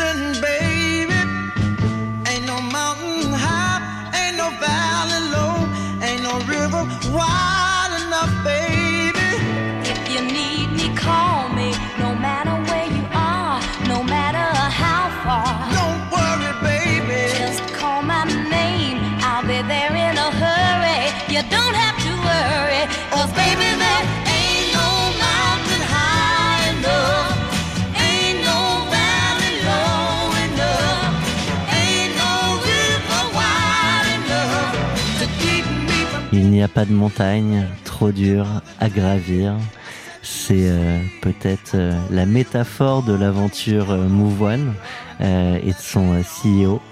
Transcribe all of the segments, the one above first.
Listen, baby, n'y a pas de montagne trop dure à gravir. C'est euh, peut-être euh, la métaphore de l'aventure euh, Move One euh, et de son CEO,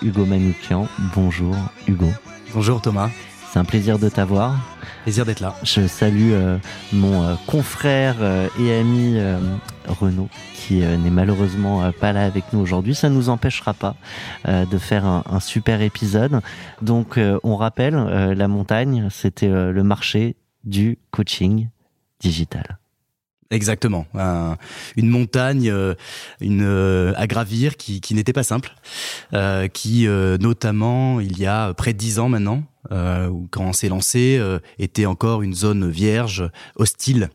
Hugo Manoukian. Bonjour Hugo. Bonjour Thomas, C'est un plaisir de t'avoir. plaisir d'être là. Je salue euh, mon euh, confrère euh, et ami euh, Renaud, qui euh, n'est malheureusement euh, pas là avec nous aujourd'hui. Ça ne nous empêchera pas euh, de faire un, un super épisode. Donc, euh, on rappelle, euh, la montagne, c'était euh, le marché du coaching digital. Exactement. Un- une montagne, euh, une euh, à gravir qui, qui n'était pas simple, euh, qui euh, notamment il y a près de dix ans maintenant, euh, quand on s'est lancé, euh, était encore une zone vierge, hostile,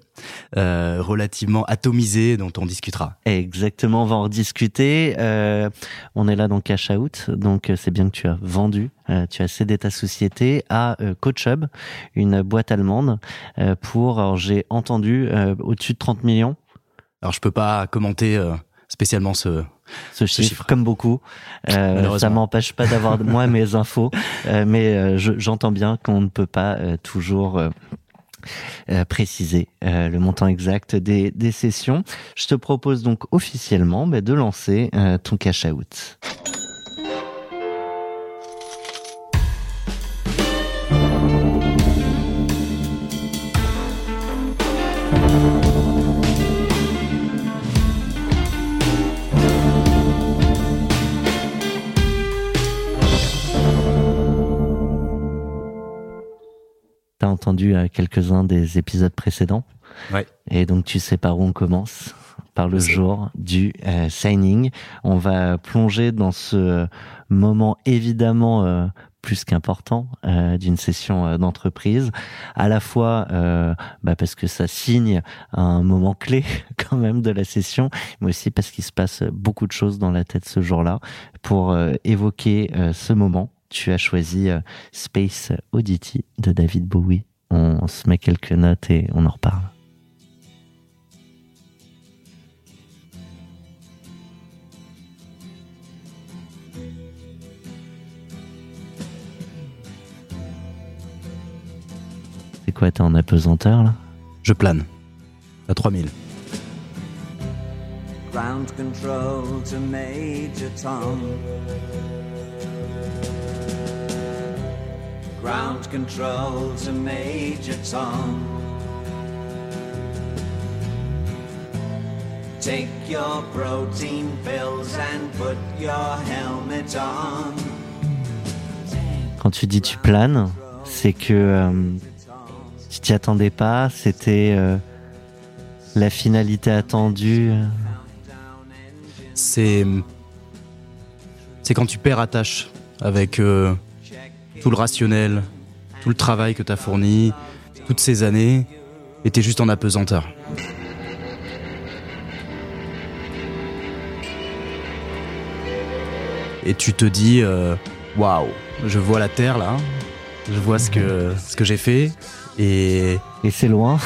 euh, relativement atomisée, dont on discutera. Exactement, on va en rediscuter. Euh, on est là dans Cash Out, donc c'est bien que tu as vendu, tu as cédé ta société à CoachHub, une boîte allemande, pour, j'ai entendu, au-dessus de 30 millions. Alors je peux pas commenter spécialement ce. Ce chiffre, chiffre. comme beaucoup. Euh, ça m'empêche pas d'avoir moi mes infos, euh, mais euh, je- j'entends bien qu'on ne peut pas euh, toujours euh, préciser euh, le montant exact des, des sessions. Je te propose donc officiellement bah, de lancer euh, ton cash out. Entendu euh, quelques-uns des épisodes précédents Ouais. Et donc tu sais par où on commence Par le jour du euh, signing. On va plonger dans ce moment évidemment euh, plus qu'important euh, d'une session euh, d'entreprise, à la fois euh, bah, parce que ça signe un moment clé quand même de la session, mais aussi parce qu'il se passe beaucoup de choses dans la tête ce jour-là. Pour euh, évoquer euh, ce moment, tu as choisi euh, Space Oddity de David Bowie. On, on se met quelques notes et on en reparle. C'est quoi, t'es en apesanteur là? Je plane à 3000. Ground control to Major Tom. Ground control to Major Tom. Take your protein pills and put your helmet on. Quand tu dis tu planes, c'est que euh, tu t'y attendais pas, c'était euh, la finalité attendue. euh. c'est c'est quand tu perds attache avec euh, tout le rationnel, tout le travail que tu as fourni, toutes ces années, et t'es juste en apesanteur. Et tu te dis, euh, waouh, je vois la terre là, je vois ce que, ce que j'ai fait, et Et c'est loin.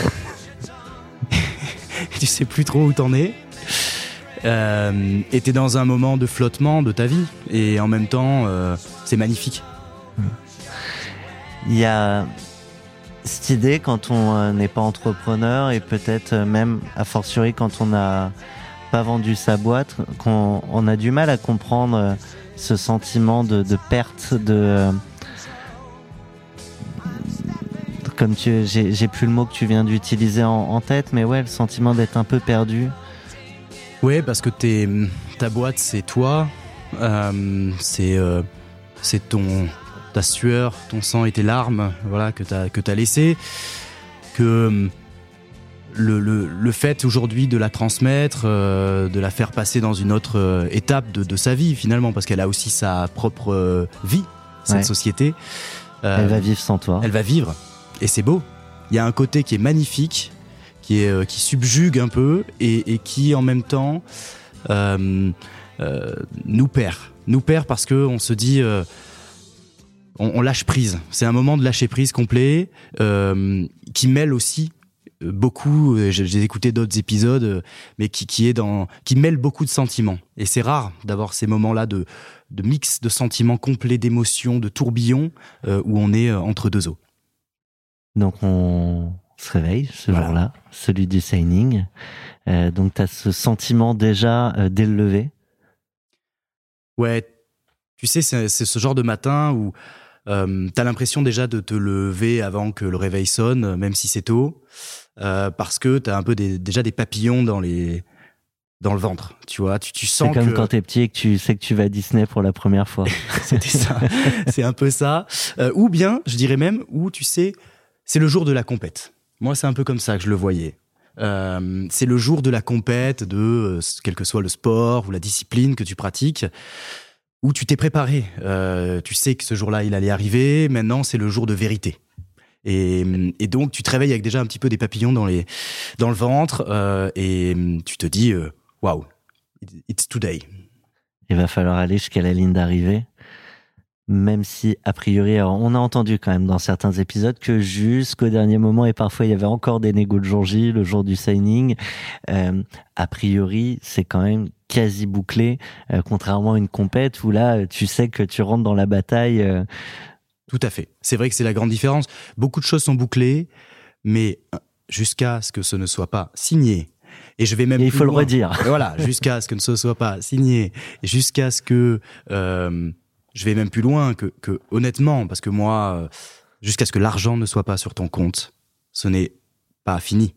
tu sais plus trop où t'en es. Euh, et t'es dans un moment de flottement de ta vie, et en même temps, euh, c'est magnifique. Il y a cette idée quand on euh, n'est pas entrepreneur et peut-être euh, même a fortiori quand on a pas vendu sa boîte qu'on on a du mal à comprendre euh, ce sentiment de, perte de comme tu j'ai j'ai plus le mot que tu viens d'utiliser en, tête mais ouais le sentiment d'être un peu perdu. Ouais, parce que t'es, ta boîte, c'est toi, c'est c'est ton ta sueur, ton sang et tes larmes, voilà que t'as que t'as laissé, que euh, le, le, le fait aujourd'hui de la transmettre, euh, de la faire passer dans une autre euh, étape de, de sa vie finalement, parce qu'elle a aussi sa propre euh, vie cette Ouais. société. Euh, elle va vivre sans toi elle va vivre et c'est beau. Il y a un côté qui est magnifique, qui est euh, qui subjugue un peu et, et qui en même temps euh, euh, nous perd, nous perd parce que on se dit euh, on, on lâche prise. C'est un moment de lâcher prise complet euh, qui mêle aussi euh, beaucoup. euh, J'ai écouté d'autres épisodes, mais qui qui est dans qui mêle beaucoup de sentiments. Et c'est rare d'avoir ces moments-là de de mix de sentiments complets, d'émotions, de tourbillons euh, où on est entre deux eaux. Donc on se réveille ce Voilà. jour-là, celui du signing. Euh, donc tu as ce sentiment déjà dès le lever? Ouais, tu sais, c'est ce genre de matin où euh, t'as l'impression déjà de te lever avant que le réveil sonne, même si c'est tôt, euh, parce que t'as un peu des, déjà des papillons dans les dans le ventre, tu vois. Tu, tu C'est sens comme que quand t'es petit et que tu sais que tu vas à Disney pour la première fois. c'était ça, c'est un peu ça. Euh, ou bien, je dirais même, où tu sais, c'est le jour de la compète. Moi, c'est un peu comme ça que je le voyais. Euh, c'est le jour de la compète, de euh, quel que soit le sport ou la discipline que tu pratiques, où tu t'es préparé. Euh, tu sais que ce jour-là, il allait arriver. Maintenant, c'est le jour de vérité. Et, donc, tu te réveilles avec déjà un petit peu des papillons dans, le ventre euh, et tu te dis, euh, waouh, it's today. Il va falloir aller jusqu'à la ligne d'arrivée. Même si, a priori, on a entendu quand même dans certains épisodes que jusqu'au dernier moment, et parfois il y avait encore des négos de jour J, le jour du signing, a priori, c'est quand même quasi bouclé, euh, contrairement à une compète où là, tu sais que tu rentres dans la bataille. euh, Tout à fait. C'est vrai que c'est la grande différence. Beaucoup de choses sont bouclées, mais euh, jusqu'à ce que ce ne soit pas signé. Et je vais même et il faut le redire. Voilà, jusqu'à ce que ce ne soit pas signé, jusqu'à ce que euh, je vais même plus loin que, que honnêtement, parce que moi, euh, jusqu'à ce que l'argent ne soit pas sur ton compte, ce n'est pas fini.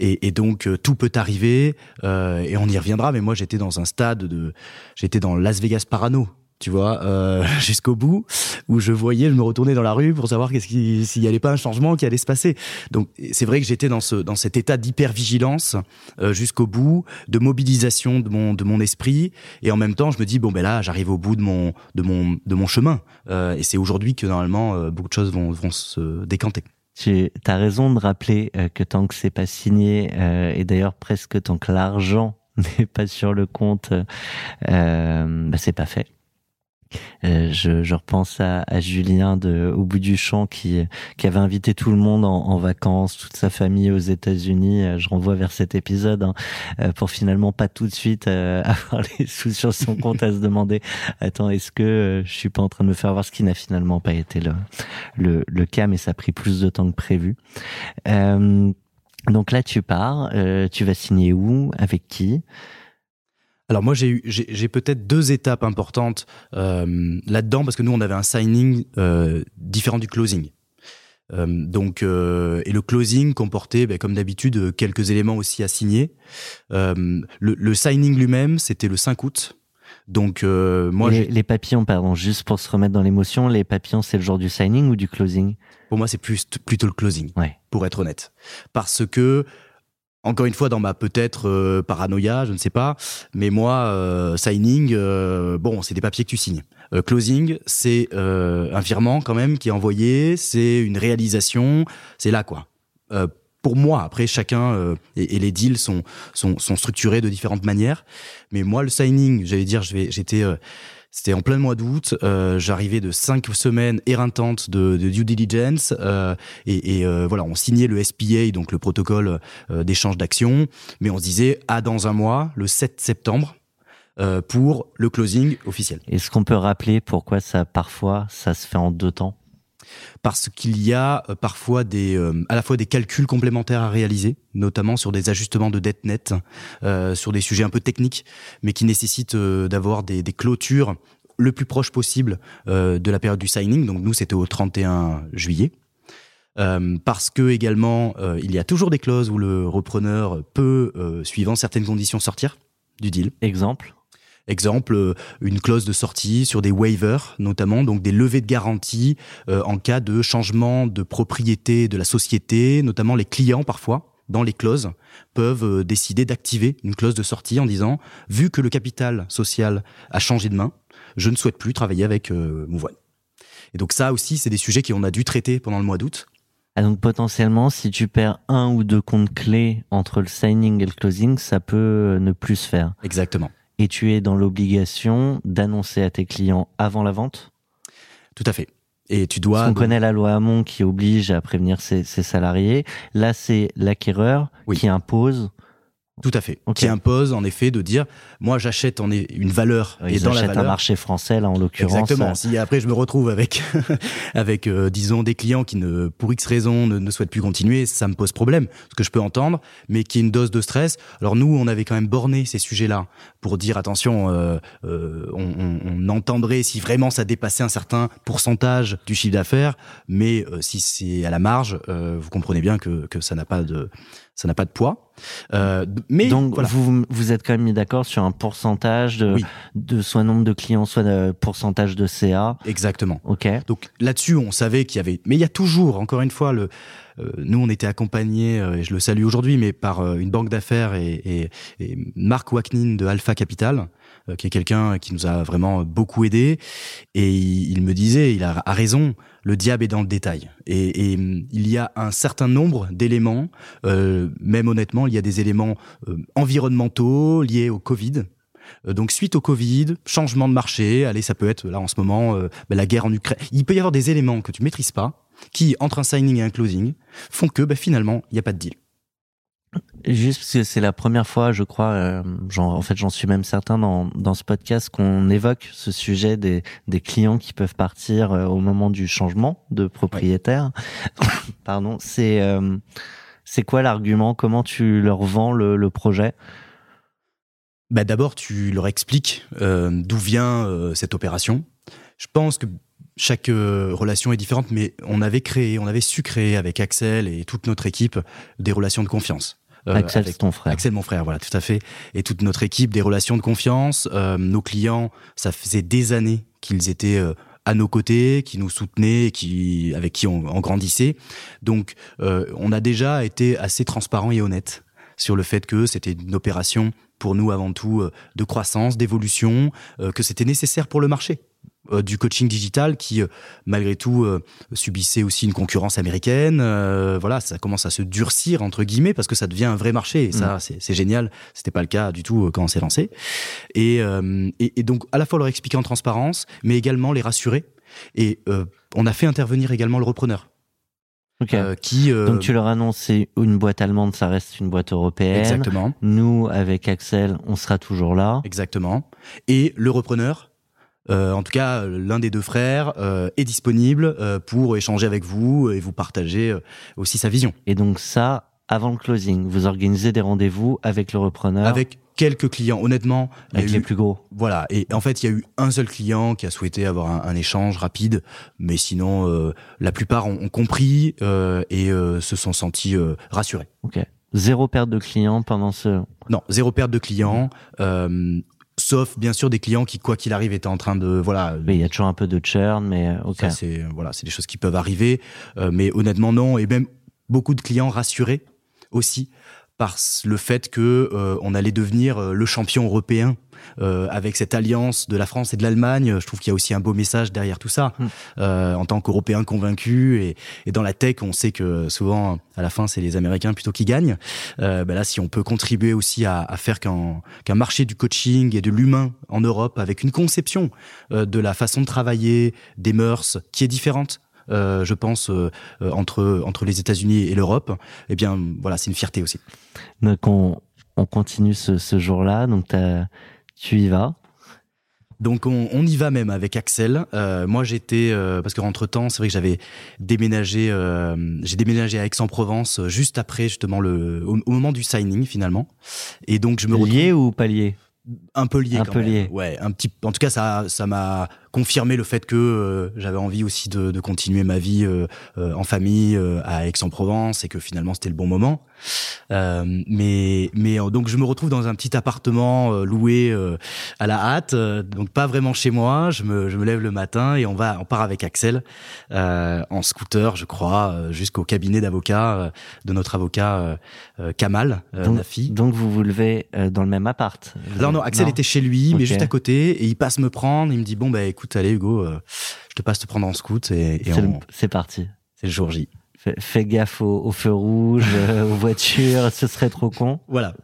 Et, et donc euh, tout peut arriver, euh, et on y reviendra. Mais moi, j'étais dans un stade de, j'étais dans Las Vegas Parano, tu vois, euh, jusqu'au bout, où je voyais, je me retournais dans la rue pour savoir qu'est-ce qui, s'il y allait pas un changement qui allait se passer. Donc c'est vrai que j'étais dans ce, dans cet état d'hypervigilance euh, jusqu'au bout, de mobilisation de mon, de mon esprit, et en même temps, je me dis bon ben là, j'arrive au bout de mon, de mon, de mon chemin, Euh, et c'est aujourd'hui que normalement euh, beaucoup de choses vont, vont se décanter. Tu as raison de rappeler euh, que tant que c'est pas signé, euh, et d'ailleurs presque tant que l'argent n'est pas sur le compte, euh, bah, c'est pas fait. Euh, je, je repense à, à Julien de Au bout du champ qui, qui avait invité tout le monde en, en vacances, toute sa famille aux États-Unis. Euh, Je renvoie vers cet épisode hein, euh, pour finalement pas tout de suite euh, avoir les sous sur son compte à se demander attends est-ce que euh, je suis pas en train de me faire voir ce qui n'a finalement pas été le, le, le cas, mais ça a pris plus de temps que prévu. Euh, donc là, tu pars, tu vas signer où, avec qui? Alors moi j'ai eu j'ai peut-être deux étapes importantes euh, là-dedans parce que nous on avait un signing euh, différent du closing. Euh, donc euh, et le closing comportait ben, comme d'habitude euh, quelques éléments aussi à signer. Euh, le, le signing lui-même c'était le 5 août. Donc euh, moi les, les papillons, pardon, juste pour se remettre dans l'émotion, les papillons, c'est le jour du signing ou du closing? Pour moi c'est plus plutôt le closing. Ouais. pour être honnête. Parce que, encore une fois, dans ma peut-être euh, paranoïa, je ne sais pas, mais moi, euh, signing, euh, bon, c'est des papiers que tu signes. Euh, closing, c'est euh, un virement quand même qui est envoyé, c'est une réalisation, c'est là quoi. Euh, pour moi, après chacun et, et les deals sont, sont sont structurés de différentes manières, mais moi le signing, j'allais dire, j'étais c'était en plein mois d'août, euh, j'arrivais de cinq semaines éreintantes de, de due diligence euh, et, et, euh, voilà, on signait le SPA, donc le protocole euh, d'échange d'actions, mais on se disait à dans un mois, le 7 septembre, euh, pour le closing officiel. Est-ce qu'on peut rappeler pourquoi ça, parfois, ça se fait en deux temps? Parce qu'il y a euh, parfois des, euh, à la fois des calculs complémentaires à réaliser, notamment sur des ajustements de dette nette, euh, sur des sujets un peu techniques, mais qui nécessitent d'avoir des, clôtures le plus proche possible de la période du signing. Donc nous, c'était au 31 juillet. Parce que également, il y a toujours des clauses où le repreneur peut, suivant certaines conditions, sortir du deal. Exemple? Exemple, euh, une clause de sortie sur des waivers, notamment, donc des levées de garantie euh, en cas de changement de propriété de la société, notamment les clients parfois, dans les clauses, peuvent euh, décider d'activer une clause de sortie en disant, vu que le capital social a changé de main, je ne souhaite plus travailler avec euh, Mouvoine. Et donc ça aussi, c'est des sujets qu'on a dû traiter pendant le mois d'août. Ah, donc potentiellement, si tu perds un ou deux comptes clés entre le signing et le closing, ça peut ne plus se faire. Exactement. Et tu es dans l'obligation d'annoncer à tes clients avant la vente? Tout à fait. Et tu Parce dois... qu'on connaît la loi Hamon qui oblige à prévenir ses, ses salariés. Là, c'est l'acquéreur Oui. qui impose. Tout à fait. Ok. Qui impose en effet de dire, moi j'achète en une valeur et dans la achètent un valeur. marché français, là, en l'occurrence. Exactement. euh, Si après je me retrouve avec, avec euh, disons des clients qui ne, pour X raisons, ne, ne souhaitent plus continuer, ça me pose problème. Ce que je peux entendre, mais qui est une dose de stress. Alors nous, on avait quand même borné ces sujets-là pour dire attention, euh, euh, on, on- on entendrait si vraiment ça dépassait un certain pourcentage du chiffre d'affaires, mais euh, si c'est à la marge, euh, vous comprenez bien que, que ça n'a pas de ça n'a pas de poids. Euh, mais Donc, voilà. vous vous êtes quand même mis d'accord sur un pourcentage de, Oui. de soit nombre de clients, soit de pourcentage de CA. exactement. Ok. Donc là-dessus, on savait qu'il y avait. Mais il y a toujours, encore une fois, le. euh, nous, on était accompagnés, euh, et je le salue aujourd'hui, mais par euh, une banque d'affaires et, et, et Marc Wacknin de Alpha Capital, euh, qui est quelqu'un qui nous a vraiment beaucoup aidé. Et il, me disait, il a, raison, le diable est dans le détail. Et, il y a un certain nombre d'éléments, euh, même honnêtement, il y a des éléments euh, environnementaux liés au Covid. Euh, Donc suite au Covid, changement de marché, allez ça peut être là en ce moment euh, bah, la guerre en Ukraine. Il peut y avoir des éléments que tu maîtrises pas qui entre un signing et un closing font que bah, finalement il n'y a pas de deal. Juste parce que c'est la première fois, je crois, euh, en fait j'en suis même certain dans, dans ce podcast qu'on évoque ce sujet des, des clients qui peuvent partir euh, au moment du changement de propriétaire. Pardon, c'est euh, c'est quoi l'argument? Comment tu leur vends le, le projet? Bah, D'abord tu leur expliques d'où vient cette opération. Je pense que chaque relation est différente, mais on avait créé, on avait su créer avec Axel et toute notre équipe des relations de confiance. Euh, Axel, avec- ton frère. Axel, mon frère, voilà, tout à fait. Et toute notre équipe, des relations de confiance. Euh, nos clients, ça faisait des années qu'ils étaient euh, à nos côtés, qui nous soutenaient, qui, avec qui on, on grandissait. Donc, euh, on a déjà été assez transparent et honnête sur le fait que c'était une opération pour nous avant tout euh, de croissance, d'évolution, euh, que c'était nécessaire pour le marché euh, du coaching digital qui, euh, malgré tout, euh, subissait aussi une concurrence américaine. Voilà, ça commence à se durcir entre guillemets parce que ça devient un vrai marché. Et ça, c'est c'est génial. C'était pas le cas du tout quand on s'est lancé. Et, et, et donc, à la fois leur expliquer en transparence, mais également les rassurer. Et on a fait intervenir également le repreneur, Ok. euh, qui euh, Donc tu leur annonces c'est une boîte allemande, ça reste une boîte européenne. exactement, Nous, avec Axel, on sera toujours là. exactement, et le repreneur. Euh, en tout cas, l'un des deux frères euh, est disponible euh, pour échanger avec vous et vous partager euh, aussi sa vision. Et donc ça, avant le closing, vous organisez des rendez-vous avec le repreneur, Avec quelques clients, honnêtement, avec eu- les plus gros. Voilà, et en fait, il y a eu un seul client qui a souhaité avoir un, un échange rapide, mais sinon, euh, la plupart ont, ont compris euh, et euh, se sont sentis euh, rassurés. Ok. Zéro perte de clients pendant ce. Non, zéro perte de clients, euh, sauf bien sûr des clients qui, quoi qu'il arrive, étaient en train de voilà. Mais il y a toujours un peu de churn, mais euh, ok. Ça, c'est voilà, c'est des choses qui peuvent arriver, euh, mais honnêtement non, et même beaucoup de clients rassurés aussi par le fait que euh, on allait devenir euh, le champion européen euh, avec cette alliance de la France et de l'Allemagne. Je trouve qu'il y a aussi un beau message derrière tout ça. Mm. Euh, en tant qu'Européens convaincus et, et dans la tech, on sait que souvent à la fin c'est les Américains plutôt qui gagnent. Euh, ben là, si on peut contribuer aussi à, à faire qu'un qu'un marché du coaching et de l'humain en Europe avec une conception euh, de la façon de travailler, des mœurs qui est différente. euh, je pense euh, euh, entre entre les États-Unis et l'Europe, eh bien voilà, c'est une fierté aussi. Donc on, on continue ce, ce jour-là. Donc t'as- tu y vas. Donc on, on y va même avec Axel. Euh, moi j'étais euh, parce que entre temps c'est vrai que j'avais déménagé, euh, j'ai déménagé à Aix-en-Provence juste après justement le au, au moment du signing finalement. Et donc je me retrouve Lié ou pas lié? Un peu lié Un quand peu même. lié. Ouais, un petit. En tout cas ça ça m'a confirmé le fait que euh, j'avais envie aussi de, de continuer ma vie euh, euh, en famille euh, à Aix-en-Provence et que finalement c'était le bon moment. Euh, mais mais euh, donc je me retrouve dans un petit appartement euh, loué euh, à la hâte, euh, donc pas vraiment chez moi. Je me je me lève le matin et on va on part avec Axel euh, en scooter, je crois, jusqu'au cabinet d'avocat euh, de notre avocat Kamal euh, donc, Nafi. donc vous vous levez euh, dans le même appart Non, non, Axel Non. était chez lui, mais juste à côté, et il passe me prendre. Il me dit bon bah écoute, allez Hugo, euh, je te passe te prendre en scout et, et C'est le- on- c'est parti. c'est le jour J. Fais, gaffe aux, aux feux rouges, euh, aux voitures, ce serait trop con. Voilà,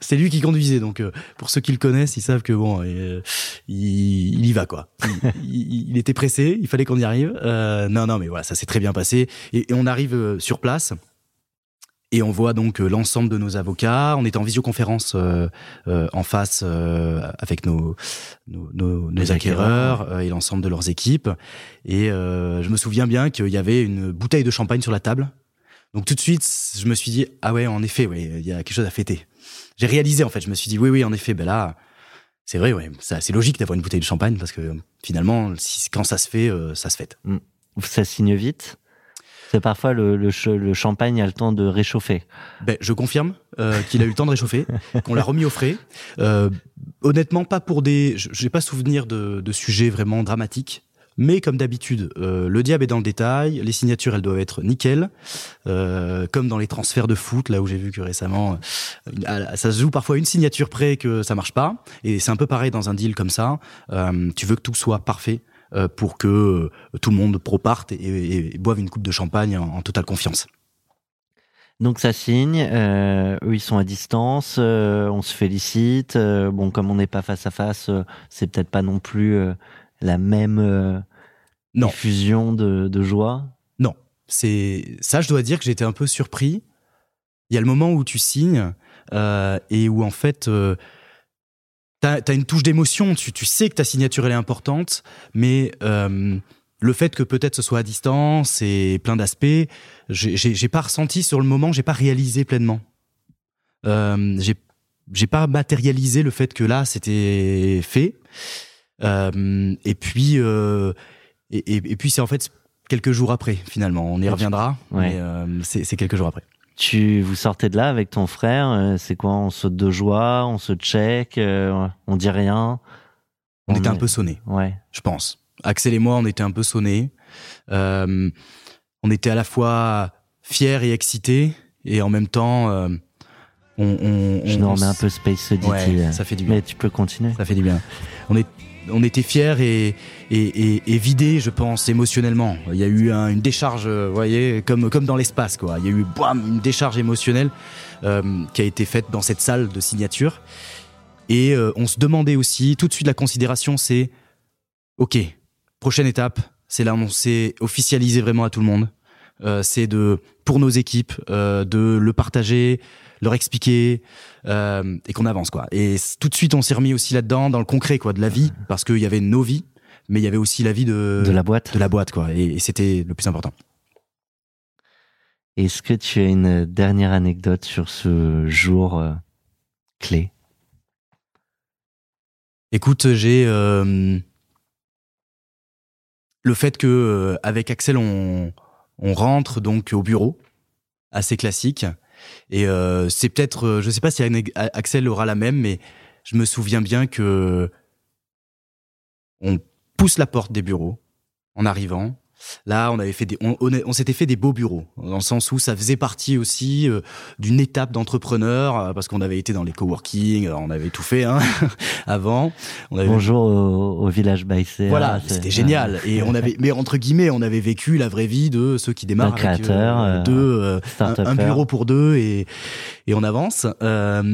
c'est lui qui conduisait, donc euh, pour ceux qui le connaissent, ils savent que bon, euh, il, il y va quoi. Il, il- il était pressé, il fallait qu'on y arrive. Euh, non, non, mais voilà, ça s'est très bien passé, et, et on arrive sur place. Et on voit donc euh, l'ensemble de nos avocats. On est en visioconférence euh, euh, en face euh, avec nos, nos, nos, nos Les acquéreurs. acquéreurs et l'ensemble de leurs équipes. Et je me souviens bien qu'il y avait une bouteille de champagne sur la table. Donc tout de suite, je me suis dit ah ouais, en effet, ouais, il y a quelque chose à fêter. J'ai réalisé en fait, je me suis dit oui, oui, en effet, ben là, c'est vrai, ouais, c'est logique d'avoir une bouteille de champagne parce que finalement, si, quand ça se fait, ça se fête. Ça signe vite. Parfois le, le, ch- le champagne a le temps de réchauffer. Ben, je confirme euh, qu'il a eu le temps de réchauffer, qu'on l'a remis au frais. Euh, honnêtement, pas pour des. je- J'ai pas souvenir de, de sujets vraiment dramatiques. Mais comme d'habitude, euh, le diable est dans le détail. Les signatures, elles doivent être nickel. Euh, comme dans les transferts de foot, là où j'ai vu que récemment, euh, ça se joue parfois une signature près que ça marche pas. Et c'est un peu pareil dans un deal comme ça. Tu veux que tout soit parfait pour que euh, tout le monde pro-parte et, et- et boive une coupe de champagne en, en totale confiance. Donc ça signe, euh, eux ils sont à distance, euh, on se félicite. euh, bon, comme on n'est pas face à face, euh, c'est peut-être pas non plus euh, la même euh, Non. diffusion de, de joie? c'est ça je dois dire que j'étais un peu surpris il y a le moment où tu signes euh, et où en fait t'as as une touche d'émotion tu, tu sais que ta signature elle est importante mais euh, le fait que peut-être ce soit à distance et plein d'aspects j'ai- pas ressenti sur le moment j'ai pas réalisé pleinement. Euh, j'ai pas matérialisé le fait que là c'était fait. Euh, et puis euh, et, et- et puis c'est en fait quelques jours après finalement. On y tu- reviendra Ouais. mais c'est quelques jours après Tu vous sortez de là avec ton frère, euh, c'est quoi On saute de joie, on se check, euh, on dit rien? on, était un peu sonné Ouais. je pense Axel et moi on était un peu sonnés Euh, on était à la fois fiers et excités et en même temps euh, on, on, Je on- nous remets un peu Space Oddity. ouais, euh. ça fait du bien Mais tu peux continuer. ça fait du bien. On, est, on était fiers et, et, et, et vidés, je pense, émotionnellement. Il y a eu un- une décharge, euh, vous voyez, comme, comme dans l'espace, quoi. Il y a eu bam, une décharge émotionnelle euh, qui a été faite dans cette salle de signature. Et euh, on se demandait aussi, tout de suite, la considération, c'est OK, prochaine étape, c'est l'annoncer, officialiser vraiment à tout le monde. Euh, c'est de, pour nos équipes, euh, de le partager, leur expliquer euh, et qu'on avance quoi. Et tout de suite on s'est remis aussi là-dedans dans le concret quoi de la vie parce qu'il y avait nos vies mais il y avait aussi la vie de De la boîte. de la boîte quoi et, et c'était le plus important. Est-ce que tu as une dernière anecdote sur ce jour euh, clé? Écoute, j'ai euh, le fait que avec Axel on on rentre donc au bureau assez classique et euh, c'est peut-être euh, je sais pas si Axel aura la même mais je me souviens bien que on pousse la porte des bureaux en arrivant Là, on avait fait des, on, on, est- on s'était fait des beaux bureaux, dans le sens où ça faisait partie aussi euh, d'une étape d'entrepreneur, euh, parce qu'on avait été dans les coworking, euh, on avait tout fait hein, avant. On avait Bonjour au, au village Baïsé. voilà, c'était génial. Et on avait, mais entre guillemets, on avait vécu la vraie vie de ceux qui démarrent avec, créateur, deux, un, un bureau pour deux et et on avance.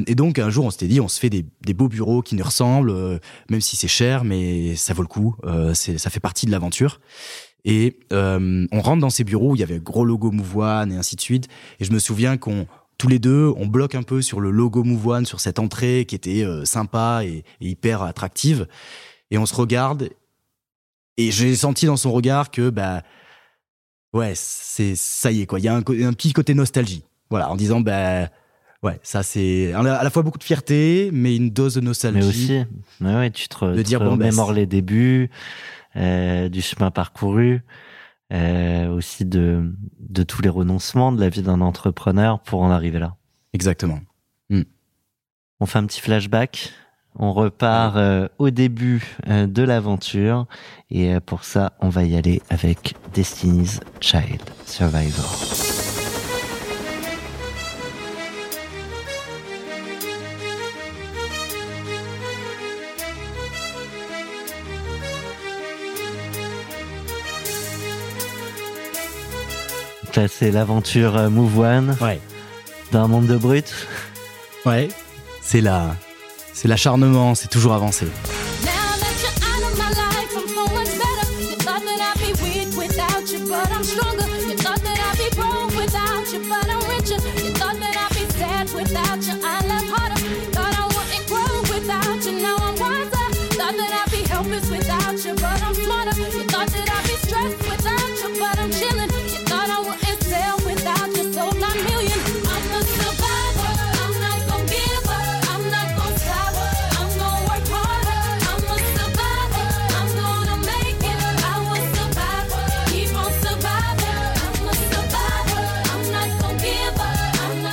Et donc un jour, on s'était dit, on se fait des, des beaux bureaux qui nous ressemblent, même si c'est cher, mais ça vaut le coup. Ça fait partie de l'aventure. Et euh, on rentre dans ces bureaux où il y avait gros logo Move One et ainsi de suite. Et je me souviens qu'on tous les deux, on bloque un peu sur le logo Move One, sur cette entrée qui était euh, sympa et, et hyper attractive. et on se regarde. Et j'ai senti dans son regard que bah ouais c'est ça y est quoi. Il y a un, un petit côté nostalgie. Voilà en disant bah ouais ça c'est à la fois beaucoup de fierté mais une dose de nostalgie. Mais aussi, ouais, ouais, tu te, De tu dire, te bon, bah, les débuts, du chemin parcouru, euh, aussi de, de tous les renoncements de la vie d'un entrepreneur pour en arriver là. exactement On fait un petit flashback. On repart euh, au début euh, de l'aventure. Et euh, pour ça, on va y aller avec Destiny's Child Survivor. C'est l'aventure euh, Move One. Ouais. D'un monde de brutes. ouais. C'est la c'est l'acharnement c'est toujours avancé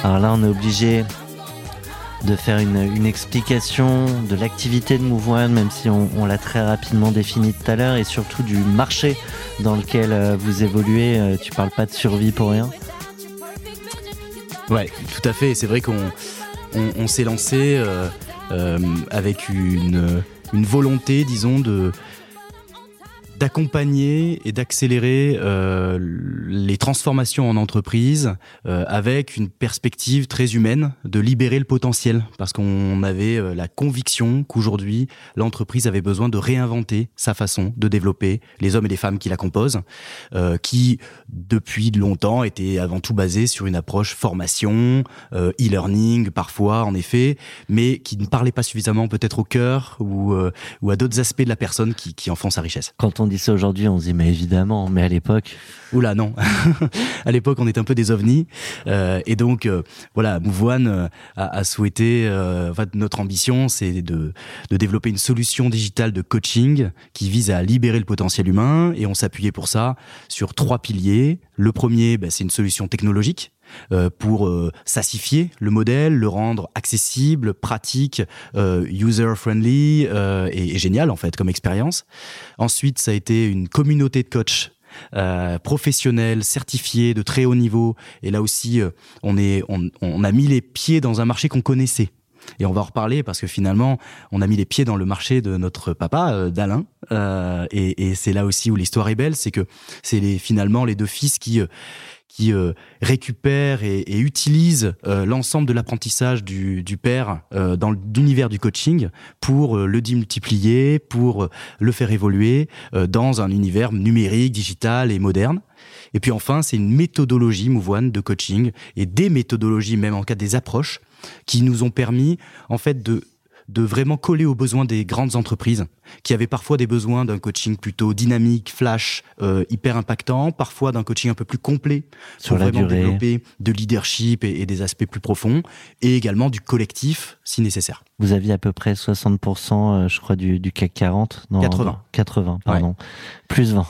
Alors là, on est obligé de faire une, explication de l'activité de Move One, même si on, l'a très rapidement défini tout à l'heure, et surtout du marché dans lequel euh, vous évoluez. Euh, tu parles pas de survie pour rien. Ouais, tout à fait. C'est vrai qu'on on, on s'est lancé euh, avec une volonté, disons, de d'accompagner et d'accélérer euh, les transformations en entreprise euh, avec une perspective très humaine de libérer le potentiel. Parce qu'on avait euh, la conviction qu'aujourd'hui l'entreprise avait besoin de réinventer sa façon de développer les hommes et les femmes qui la composent euh, qui depuis longtemps était avant tout basée sur une approche formation euh, e-learning parfois en effet mais qui ne parlait pas suffisamment peut-être au cœur ou, euh, ou à d'autres aspects de la personne qui, qui en font sa richesse. Quand on dit ça aujourd'hui, on se dit mais évidemment, mais à l'époque, Oula, non. à l'époque, on était un peu des ovnis. Euh, et donc, euh, voilà, Move One euh, a, souhaité... euh, notre ambition, c'est de, de développer une solution digitale de coaching qui vise à libérer le potentiel humain. Et on s'appuyait pour ça sur trois piliers. Le premier, bah, c'est une solution technologique pour euh, sassifier le modèle, le rendre accessible, pratique, euh, user-friendly euh, et, et génial en fait comme expérience. Ensuite, ça a été une communauté de coachs euh, professionnels, certifiés, de très haut niveau. Et là aussi, euh, on, est, on, on a mis les pieds dans un marché qu'on connaissait. Et on va en reparler parce que finalement, on a mis les pieds dans le marché de notre papa, euh, d'Alain. Euh, et et c'est là aussi où l'histoire est belle, c'est que c'est les, finalement les deux fils qui... qui euh, récupèrent et, et utilisent euh, l'ensemble de l'apprentissage du, du père euh, dans l'univers du coaching pour euh, le démultiplier, pour euh, le faire évoluer euh, dans un univers numérique, digital et moderne. Et puis enfin, c'est une méthodologie Move One de coaching et des méthodologies, même en cas des approches, qui nous ont permis en fait de de vraiment coller aux besoins des grandes entreprises qui avaient parfois des besoins d'un coaching plutôt dynamique, flash, euh, hyper impactant, parfois d'un coaching un peu plus complet Sur pour la vraiment durée. développer de leadership et, et des aspects plus profonds et également du collectif si nécessaire. vous aviez à peu près 60%, euh, je crois, du, du CAC 40. Non, 80. non, 80, pardon. Plus 20.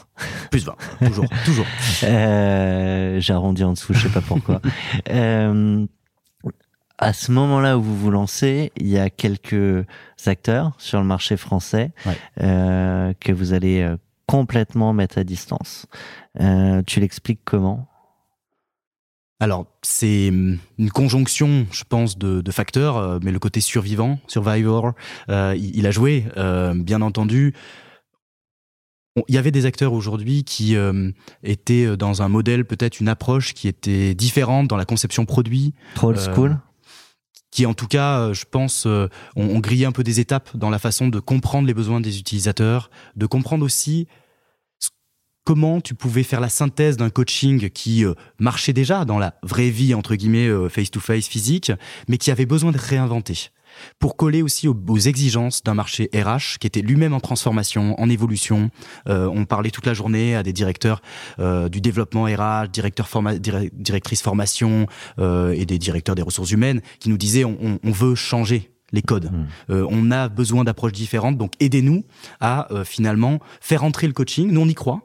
Plus 20, toujours, toujours. Euh, J'ai arrondi en dessous, je sais pas pourquoi. À ce moment-là où vous vous lancez, il y a quelques acteurs sur le marché français Ouais. euh, que vous allez euh, complètement mettre à distance. Euh, tu l'expliques comment? Alors, c'est hum, une conjonction, je pense, de, de facteurs, mais le côté survivant, survivor, euh, il, il a joué, bien entendu. Il y avait des acteurs aujourd'hui qui euh, étaient dans un modèle, peut-être une approche qui était différente dans la conception produit, Trop old Euh, school? Qui en tout cas, euh, je pense, euh, ont, grillé un peu des étapes dans la façon de comprendre les besoins des utilisateurs, de comprendre aussi comment tu pouvais faire la synthèse d'un coaching qui euh, marchait déjà dans la vraie vie entre guillemets euh, face-to-face physique, mais qui avait besoin d'être réinventé pour coller aussi aux, aux exigences d'un marché RH qui était lui-même en transformation, en évolution. Euh, on parlait toute la journée à des directeurs euh, du développement RH, directeurs forma dire- directrices formation euh, et des directeurs des ressources humaines qui nous disaient on, on- on veut changer les codes. Euh, on a besoin d'approches différentes, donc aidez-nous à euh, finalement faire entrer le coaching. Nous on y croit.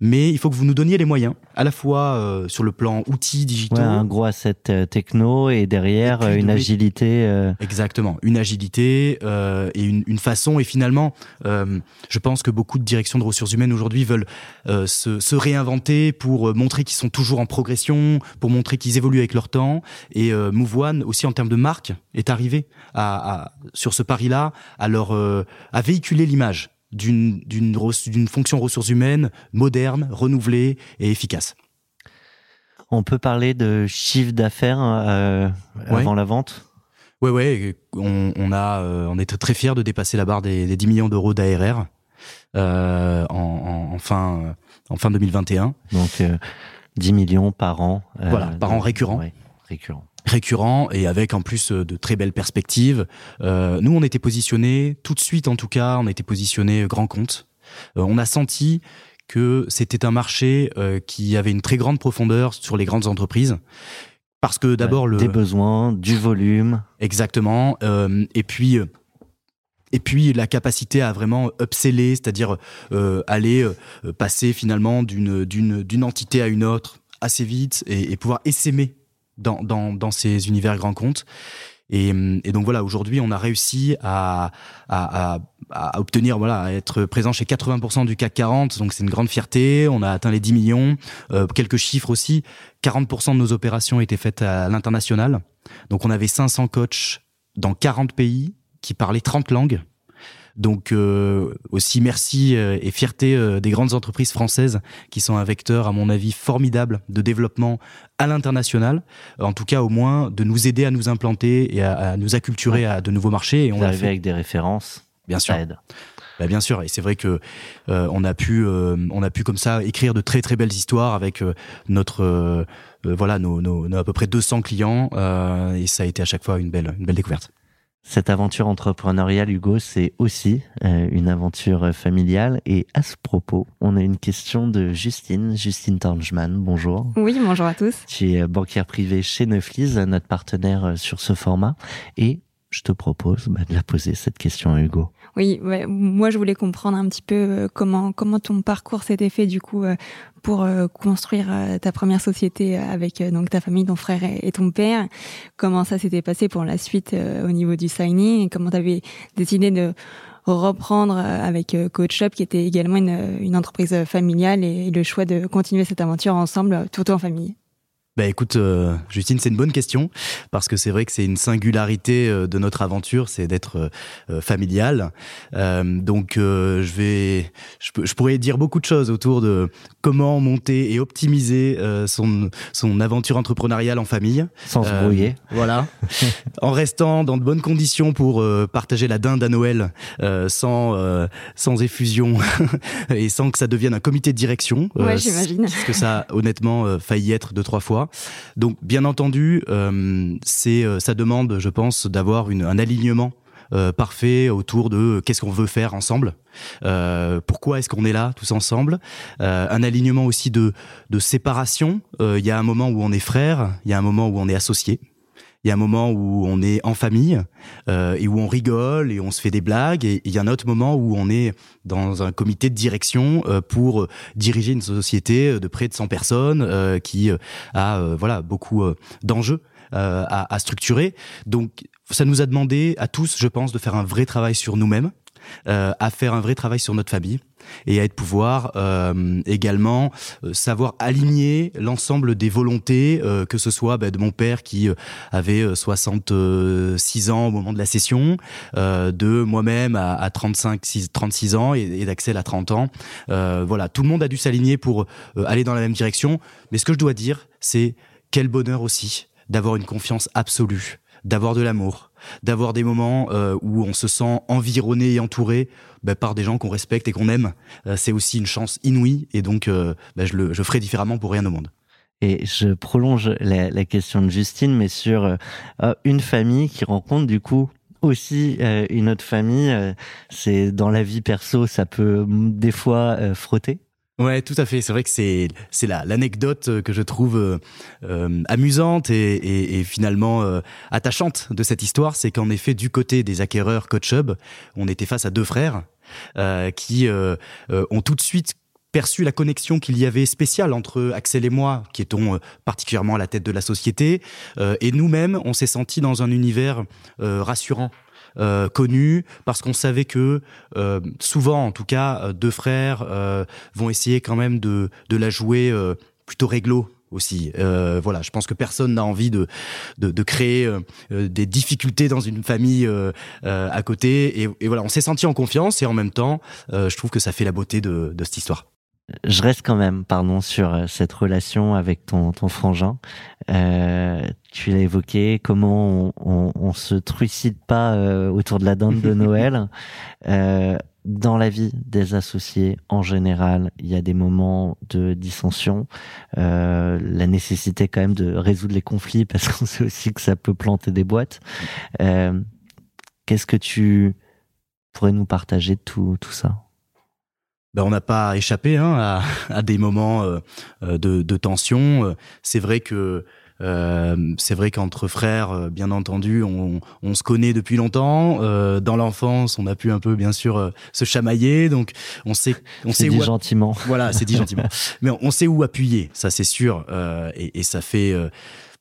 Mais il faut que vous nous donniez les moyens, à la fois euh, sur le plan outils digitaux, Ouais, un gros asset euh, techno et derrière Et une de- agilité. euh, Exactement, une agilité euh, et une, une façon. Et finalement, euh, je pense que beaucoup de directions de ressources humaines aujourd'hui veulent euh, se, se réinventer pour montrer qu'ils sont toujours en progression, pour montrer qu'ils évoluent avec leur temps. Et euh, Move One, aussi en termes de marque, est arrivé à, à- sur ce pari-là à leur euh, à véhiculer l'image d'une d'une res- d'une fonction ressources humaines moderne, renouvelée et efficace. On peut parler de chiffre d'affaires euh, Ouais. avant la vente? Ouais, ouais, on, on a, euh, on est très fiers de dépasser la barre des, des 10 millions d'euros d'ARR euh, en, en, en fin, en fin 2021. Donc euh, 10 millions par an. Voilà, par an récurrent. ouais, récurrent. Récurrent et avec en plus euh, de très belles perspectives. Euh, nous, on était positionnés, tout de suite en tout cas, on été positionnés euh, grand compte. Euh, on a senti que c'était un marché euh, qui avait une très grande profondeur sur les grandes entreprises. Parce que d'abord, Ouais, le, Des besoins, du volume. Exactement. Et puis. Et puis la capacité à vraiment upseller, c'est-à-dire euh, aller euh, passer finalement d'une entité à une autre assez vite et, et pouvoir essaimer dans, dans, dans ces univers grands comptes. Et, et donc voilà, aujourd'hui, on a réussi à, à, à, à obtenir, voilà, à être présent chez 80% du CAC 40. Donc c'est une grande fierté. On a atteint les 10 millions. Euh, quelques chiffres aussi. 40% de nos opérations étaient faites à l'international. Donc on avait 500 coachs dans 40 pays qui parlaient 30 langues. Donc euh, aussi merci euh, et fierté euh, des grandes entreprises françaises qui sont un vecteur à mon avis formidable de développement à l'international. En tout cas au moins de nous aider à nous implanter et à, à nous acculturer à de nouveaux marchés. Et on Vous arrivez fait, avec des références. bien sûr. Ça aide. Bah, bien sûr, et c'est vrai que euh, on a pu, euh, on a pu comme ça écrire de très très belles histoires avec euh, notre, voilà, nos, nos, nos à peu près 200 clients, euh, et ça a été à chaque fois une belle, une belle découverte. Cette aventure entrepreneuriale, Hugo, c'est aussi euh, une aventure familiale. Et à ce propos, on a une question de Justine, Justine Torngeman. Bonjour. Oui, bonjour à tous. Tu es banquière privée chez Neuflis, notre partenaire euh, sur ce format. Et je te propose bah, de la poser, cette question à Hugo. Oui, ouais, moi je voulais comprendre un petit peu euh, comment comment ton parcours s'était fait du coup euh, pour euh, construire ta première société avec donc ta famille, ton frère et, et ton père. Comment ça s'était passé pour la suite au niveau du signing? Et comment tu avais décidé de reprendre avec Coach Up qui était également une, une entreprise familiale et le choix de continuer cette aventure ensemble tout en famille? Bah écoute, euh, Justine, c'est une bonne question parce que c'est vrai que c'est une singularité euh, de notre aventure, c'est d'être euh, euh, familial. Euh, donc euh, je vais, je, je pourrais dire beaucoup de choses autour de comment monter et optimiser euh, son son aventure entrepreneuriale en famille. Sans se brouiller. Voilà. en restant dans de bonnes conditions pour euh, partager la dinde à Noël euh, sans euh, sans effusion et sans que ça devienne un comité de direction. Ouais, Euh, j'imagine. Parce que ça a honnêtement euh, failli être deux trois fois. Donc bien entendu, euh, c'est euh, ça demande, je pense, d'avoir un alignement. euh, parfait autour de qu'est-ce qu'on veut faire ensemble, pourquoi est-ce qu'on est là tous ensemble, un alignement aussi de, séparation. Il y a un moment où on est frères, il y a un moment où on est associés, il y a un moment où on est en famille euh, et où on rigole et on se fait des blagues. Et il y a un autre moment où on est dans un comité de direction euh, pour euh, diriger une société de près de 100 personnes qui a voilà beaucoup d'enjeux à structurer. Donc ça nous a demandé à tous, je pense, de faire un vrai travail sur nous-mêmes, euh, à faire un vrai travail sur notre famille et à être pouvoir euh, également euh, savoir aligner l'ensemble des volontés, euh, que ce soit bah, de mon père qui euh, avait euh, 66 ans au moment de la session, euh, de moi-même à, à 35, 6, 36 ans et, et d'Axel à 30 ans. Euh, voilà, tout le monde a dû s'aligner pour euh, aller dans la même direction. Mais ce que je dois dire, c'est quel bonheur aussi d'avoir une confiance absolue, d'avoir de l'amour, d'avoir des moments euh, où on se sent environné et entouré bah, par des gens qu'on respecte et qu'on aime. Euh, c'est aussi une chance inouïe et donc euh, bah, je le je ferai différemment pour rien au monde. Et je prolonge la, la question de Justine, mais sur euh, euh, une famille qui rencontre du coup aussi euh, une autre famille. c'est dans la vie perso, ça peut des fois frotter. Ouais, tout à fait. C'est vrai que c'est c'est la l'anecdote euh, que je trouve euh, euh, amusante et, et, et finalement euh, attachante de cette histoire, c'est qu'en effet du côté des acquéreurs Coach Hub, on était face à deux frères euh, qui ont tout de suite perçu la connexion qu'il y avait spéciale entre Axel et moi, qui étions particulièrement à la tête de la société, et nous-mêmes, on s'est sentis dans un univers rassurant. Euh, parce qu'on savait que euh, souvent en tout cas euh, deux frères euh, vont essayer quand même de, de la jouer euh, plutôt réglo aussi. Euh, voilà, je pense que personne n'a envie de, de, de créer euh, des difficultés dans une famille euh, à côté. Et, voilà, on s'est senti en confiance et en même temps, je trouve que ça fait la beauté de, de cette histoire. Je reste quand même, pardon, sur euh, cette relation avec ton, ton frangin. Euh, tu l'as évoqué, comment on, on, on se trucide pas euh, autour de la dinde de Noël. Euh, dans la vie des associés, en général, il y a des moments de dissension, euh, la nécessité quand même de résoudre les conflits parce qu'on sait aussi que ça peut planter des boîtes. Euh, Qu'est-ce que tu pourrais nous partager de tout, tout ça? Ben, on n'a pas échappé hein, à, à des moments euh, euh, de, de tension. C'est vrai que euh, c'est vrai qu'entre frères, euh, bien entendu, on, on se connaît depuis longtemps. Euh, dans l'enfance, on a pu un peu, bien sûr, euh, se chamailler. Donc, on sait, on sait dit où. gentiment. Voilà, c'est dit gentiment. Mais on sait où appuyer, ça c'est sûr, euh, et, et ça fait.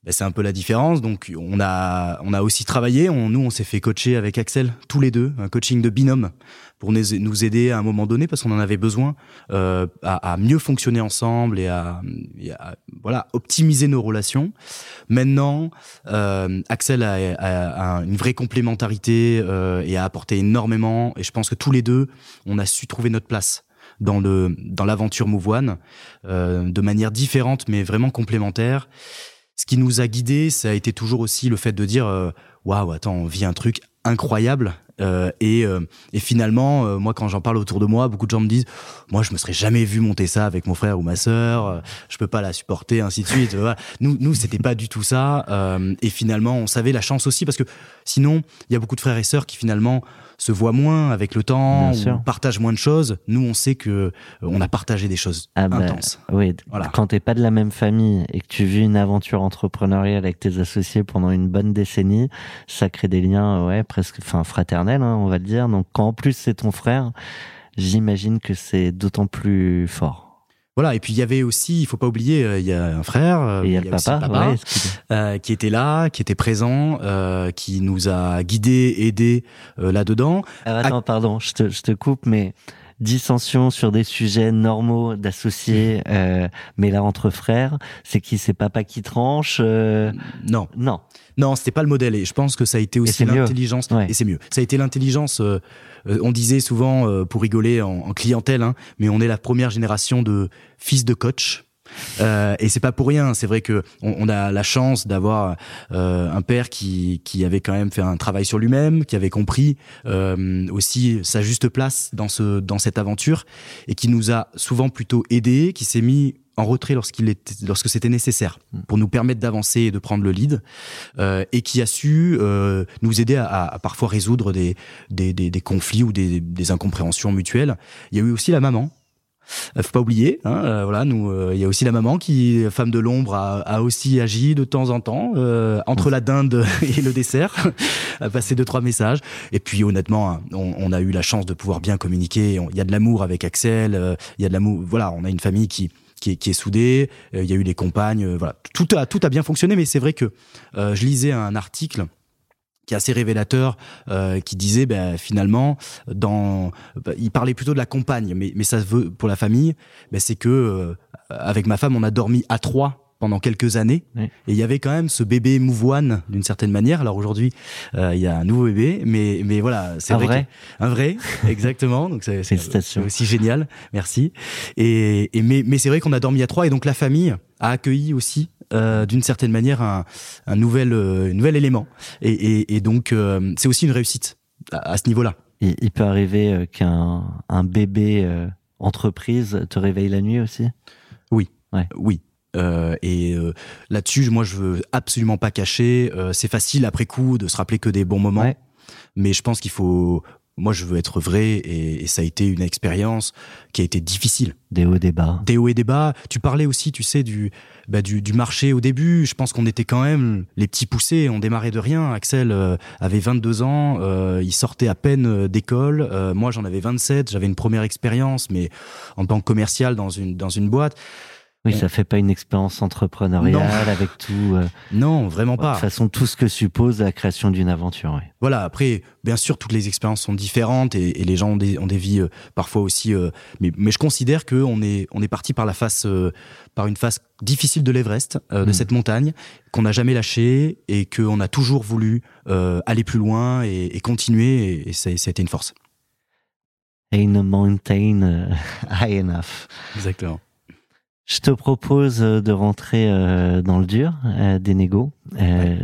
Ben, c'est un peu la différence. Donc, on a, on a aussi travaillé. On, nous, on s'est fait coacher avec Axel, tous les deux, un coaching de binôme pour nous aider à un moment donné parce qu'on en avait besoin euh, à, mieux fonctionner ensemble et à, voilà optimiser nos relations. Maintenant, euh, Axel a, a- a une vraie complémentarité euh, et a apporté énormément. Et je pense que tous les deux, on a su trouver notre place dans le dans l'aventure Move One euh, de manière différente mais vraiment complémentaire. Ce qui nous a guidés, ça a été toujours aussi le fait de dire euh, waouh, attends, on vit un truc incroyable. Euh, et, euh, et finalement, euh, moi, quand j'en parle autour de moi, beaucoup de gens me disent, moi, je me serais jamais vu monter ça avec mon frère ou ma sœur. euh, je peux pas la supporter, ainsi de suite. Voilà. Nous, nous, c'était pas du tout ça. euh, et finalement, on savait la chance aussi parce que sinon, il y a beaucoup de frères et sœurs qui finalement se voient moins avec le temps, ou partagent moins de choses. Nous, on sait que euh, on a partagé des choses Ah bah, intenses. Oui, Voilà. quand t'es pas de la même famille et que tu vis une aventure entrepreneuriale avec tes associés pendant une bonne décennie, ça crée des liens, ouais, presque, enfin, fraternels, hein, on va le dire. Donc, quand en plus c'est ton frère, j'imagine que c'est d'autant plus fort. Voilà. Et puis il y avait aussi, il faut pas oublier, euh, il y a un frère, euh, Et il y a le papa, ouais, excusez. euh, qui était là, qui était présent, euh, qui nous a guidés, aidés euh, là-dedans. Alors, attends, pardon, je te, je te coupe, mais dissension sur des sujets normaux d'associés, euh, mais là entre frères, c'est qui? C'est papa qui tranche euh, Non, Non, non, c'était pas le modèle. Et je pense que ça a été aussi l'intelligence. Ouais. Et c'est mieux. Ça a été l'intelligence. euh, euh, on disait souvent euh, pour rigoler en, en clientèle, hein, mais on est la première génération de fils de coach. Euh, et c'est pas pour rien. C'est vrai que on, a la chance d'avoir euh, un père qui qui avait quand même fait un travail sur lui-même, qui avait compris euh, aussi sa juste place dans ce dans cette aventure et qui nous a souvent plutôt aidés, qui s'est mis en retrait lorsqu'il lorsque c'était nécessaire pour nous permettre d'avancer et de prendre le lead et qui a su nous aider à, parfois résoudre des, des, des, des conflits ou des, des incompréhensions mutuelles. Il y a eu aussi la maman. Euh, Faut pas oublier, hein, euh, voilà, nous, euh, il y a aussi la maman qui, femme de l'ombre, a, aussi agi de temps en temps entre la dinde et le dessert, a passé deux trois messages. Et puis honnêtement, hein, on, a eu la chance de pouvoir bien communiquer. Il y a de l'amour avec Axel, il y a de l'amour. Voilà, on a une famille qui qui est, qui est soudée. euh, Il y a eu des compagnes, voilà, tout a tout a bien fonctionné. Mais c'est vrai que je lisais un article qui est assez révélateur, euh, qui disait ben, finalement, dans, bah, il parlait plutôt de la compagne, mais, mais ça veut pour la famille, ben, c'est que euh, avec ma femme, on a dormi à trois pendant quelques années, Oui. et il y avait quand même ce bébé mouvoine d'une certaine manière. Alors aujourd'hui, euh, il y a un nouveau bébé, mais mais voilà, c'est Un vrai, vrai un vrai, exactement. Donc c'est aussi génial, merci. Et, et mais mais c'est vrai qu'on a dormi à trois, et donc la famille a accueilli aussi euh, d'une certaine manière un, un nouvel, euh, un nouvel élément. Et, et, et donc, euh, c'est aussi une réussite à, à ce niveau-là. Il, il peut arriver qu'un un bébé entreprise te réveille la nuit aussi? Oui. Euh, et là-dessus, moi, je veux absolument pas cacher. C'est facile après coup de se rappeler que des bons moments, Ouais. mais je pense qu'il faut. Moi, je veux être vrai, et, et ça a été une expérience qui a été difficile. Des hauts, des bas. Des hauts et des bas. Tu parlais aussi, tu sais, du, bah, du, du marché au début. Je pense qu'on était quand même les petits poussés. On démarrait de rien. Axel euh, avait 22 ans. euh, il sortait à peine euh, d'école. Euh, moi, j'en avais 27. J'avais une première expérience, mais en tant que commercial dans une, dans une boîte. Oui, ça fait pas une expérience entrepreneuriale avec tout. euh, Non, vraiment de pas. toute façon, tout ce que suppose la création d'une aventure. ouais. Voilà, après, bien sûr, toutes les expériences sont différentes et, et les gens ont des, ont des vies euh, parfois aussi. euh, mais, mais je considère qu'on est, on est parti par la face, par une face difficile de l'Everest, de Mm. cette montagne, qu'on n'a jamais lâché et qu'on a toujours voulu aller plus loin et, et continuer. Et, et ça, ça a été une force. Ain't a mountain high enough. Exactement. Je te propose euh, de rentrer euh, dans le dur euh, des négos,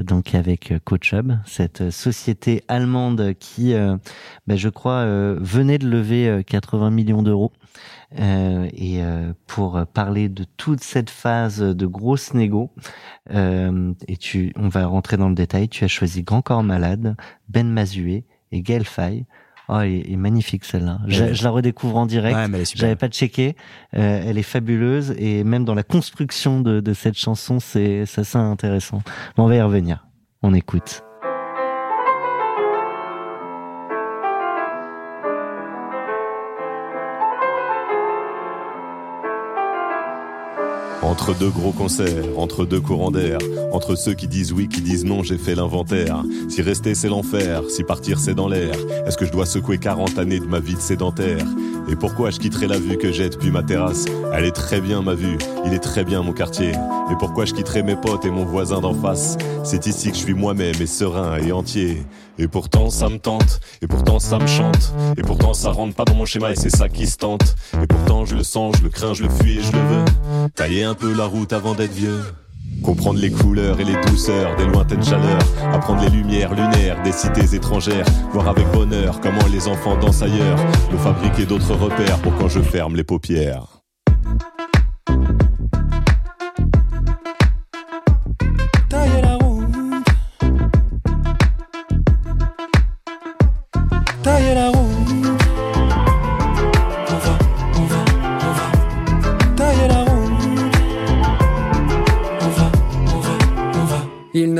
donc avec CoachHub, cette société allemande qui, ben, je crois, venait de lever euh, 80 millions d'euros. Et pour parler de toute cette phase de grosse négo, et tu, on va rentrer dans le détail. Tu as choisi Grand Corps Malade, Ben Mazué et Gaël Faye. Oh, elle est, magnifique celle-là. Je, la redécouvre en direct. Ouais, mais elle est super. J'avais pas checké. Euh, elle est fabuleuse et même dans la construction de, de cette chanson, c'est c'est assez intéressant. On va y revenir. On écoute. Entre deux gros concerts, entre deux courants d'air, entre ceux qui disent oui, qui disent non, j'ai fait l'inventaire. Si rester c'est l'enfer, si partir c'est dans l'air, est-ce que je dois secouer 40 années de ma vie de sédentaire? Et pourquoi je quitterai la vue que j'ai depuis ma terrasse? Elle est très bien ma vue, il est très bien mon quartier. Et pourquoi je quitterai mes potes et mon voisin d'en face? C'est ici que je suis moi-même et serein et entier. Et pourtant ça me tente, et pourtant ça me chante, et pourtant ça rentre pas dans mon schéma et c'est ça qui se tente. Et pourtant je le sens, je le crains, je le fuis et je le veux. Un peu la route avant d'être vieux. Comprendre les couleurs et les douceurs des lointaines chaleurs, apprendre les lumières lunaires des cités étrangères, voir avec bonheur comment les enfants dansent ailleurs, me fabriquer d'autres repères pour quand je ferme les paupières.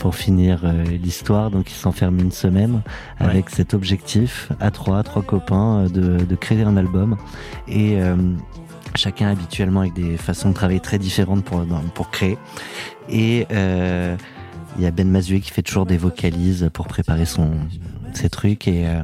Pour finir euh, l'histoire, donc ils s'enferment une semaine avec cet objectif à trois, trois copains, euh, de, de créer un album. Et euh, chacun habituellement avec des façons de travailler très différentes pour, pour créer. Et euh, il y a Ben Mazué qui fait toujours des vocalises pour préparer son ses trucs et euh,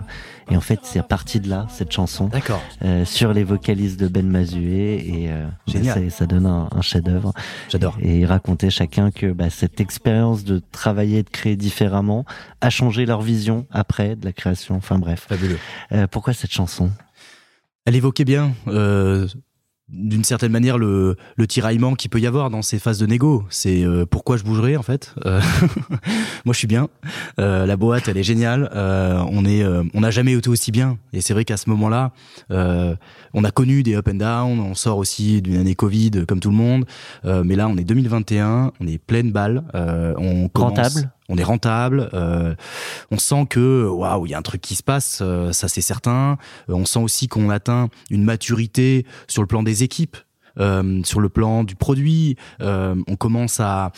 et en fait c'est parti de là cette chanson D'accord. euh, sur les vocalises de Ben Mazué et euh, ça, ça donne un, un chef-d'œuvre. J'adore. Et ils racontaient chacun que bah, cette expérience de travailler et de créer différemment a changé leur vision après de la création. Enfin bref. Fabuleux. Euh, pourquoi cette chanson? Elle évoquait bien, euh, d'une certaine manière, le, le tiraillement qu'il peut y avoir dans ces phases de négo. C'est euh, pourquoi je bougerais en fait. Euh, moi, je suis bien. Euh, la boîte, elle est géniale. On est, on n'a jamais été aussi bien. Et c'est vrai qu'à ce moment-là, on a connu des up and down. On sort aussi d'une année Covid, comme tout le monde. Mais là, on est 2021. On est pleine balle. On Rentable on est rentable, euh, on sent que waouh, il y a un truc qui se passe, euh, ça c'est certain. Euh, on sent aussi qu'on atteint une maturité sur le plan des équipes. sur le plan du produit. On commence à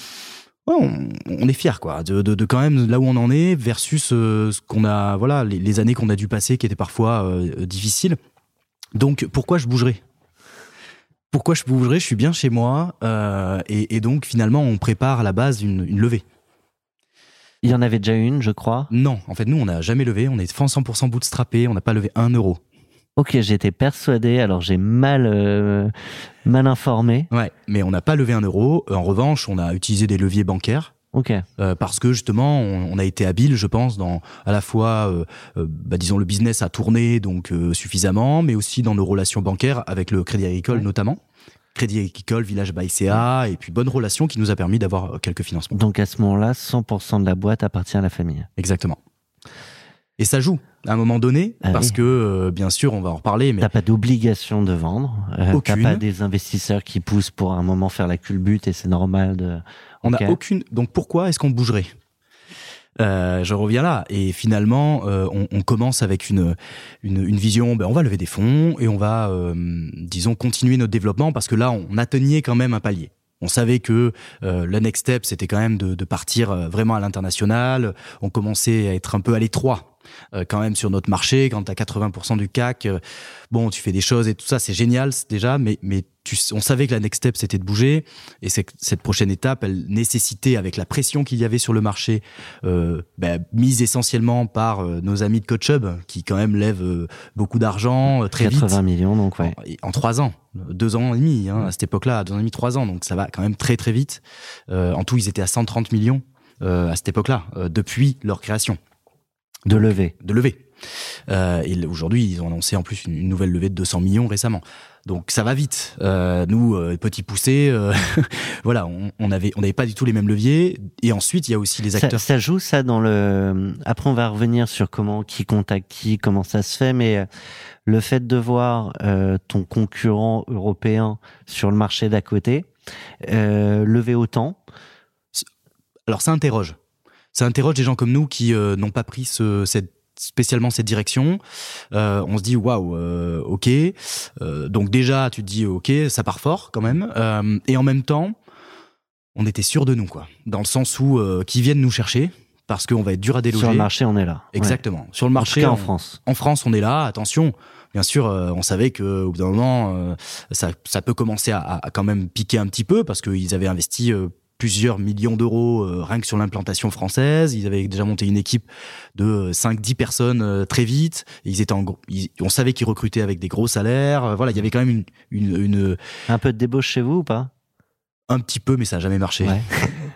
on, est fier quoi de, quand même là où on en est versus ce qu'on a voilà les, années qu'on a dû passer qui étaient parfois difficiles. Donc pourquoi je bougerais Pourquoi je bougerais Je suis bien chez moi et, donc finalement on prépare à la base une levée. Il y en avait déjà une, je crois. Non, en fait nous on n'a jamais levé, on est 100% bootstrappé, on n'a pas levé un euro. Ok, j'étais persuadé, alors j'ai mal, euh, mal informé. Ouais, mais on n'a pas levé un euro. En revanche, on a utilisé des leviers bancaires. Ok. euh, parce que justement, on, on a été habile, je pense, dans à la fois, euh, euh, bah, disons, le business a tourné donc suffisamment, mais aussi dans nos relations bancaires avec le Crédit Agricole Ouais. notamment. Crédit Agricole, Village Baïséa, et puis bonne relation qui nous a permis d'avoir euh, quelques financements. Donc à ce moment-là, 100% de la boîte appartient à la famille. Exactement. Et ça joue à un moment donné, Ah parce oui. que, euh, bien sûr, on va en reparler, mais T'as pas d'obligation de vendre. Euh, T'as pas des investisseurs qui poussent pour un moment faire la culbute et c'est normal de. On n'a aucune. Donc pourquoi est-ce qu'on bougerait? Euh, je reviens là. Et finalement euh, on, on commence avec une, une une vision ben on va lever des fonds et on va euh, disons continuer notre développement parce que là on atteignait quand même un palier. On savait que euh, le next step c'était quand même de, de partir euh, vraiment à l'international. On commençait à être un peu à l'étroit euh, quand même sur notre marché. Quand t'as 80% du CAC bon tu fais des choses et tout ça c'est génial déjà mais mais tu, on savait que la next step c'était de bouger et cette prochaine étape, elle nécessitait, avec la pression qu'il y avait sur le marché, euh, ben, mise essentiellement par euh, nos amis de CoachUp, qui quand même lèvent euh, beaucoup d'argent très 80 vite. millions, donc ouais. En, en trois ans, deux ans et demi, hein, à cette époque-là, deux ans et demi, trois ans, donc ça va quand même très très vite. En tout, ils étaient à 130 millions à cette époque-là, depuis leur création De lever. de levée. Euh, et aujourd'hui, ils ont annoncé en plus une, une nouvelle levée de 200 millions récemment. Donc ça va vite. Euh, nous, euh, petits poussés, euh, voilà, on, on avait, on n'avait pas du tout les mêmes leviers. Et ensuite, il y a aussi les acteurs. ça joue ça dans le. Après, on va revenir sur comment qui contacte qui, comment ça se fait, mais le fait de voir ton concurrent européen sur le marché d'à côté lever autant. Alors ça interroge. Ça interroge des gens comme nous qui n'ont pas pris ce, cette spécialement cette direction. Euh, on se dit waouh, euh, ok. Euh, donc déjà, tu te dis ok, ça part fort quand même. Euh, et en même temps, on était sûr de nous quoi, dans le sens où euh, qui viennent nous chercher parce qu'on va être dur à déloger. Sur le marché, on est là. Ouais. Exactement. Sur le marché, en France. en France, on est là. Attention, bien sûr, on savait que au bout d'un moment, ça, ça peut commencer à, quand même piquer un petit peu parce qu'ils avaient investi plusieurs millions d'euros euh, rien que sur l'implantation française. Ils avaient déjà monté une équipe de 5-10 personnes euh, très vite. Et ils étaient en gros, ils- on savait qu'ils recrutaient avec des gros salaires. Euh, Voilà, il y avait quand même une, une, une- Un peu de débauche chez vous ou pas? Un petit peu, mais ça n'a jamais marché. Ouais.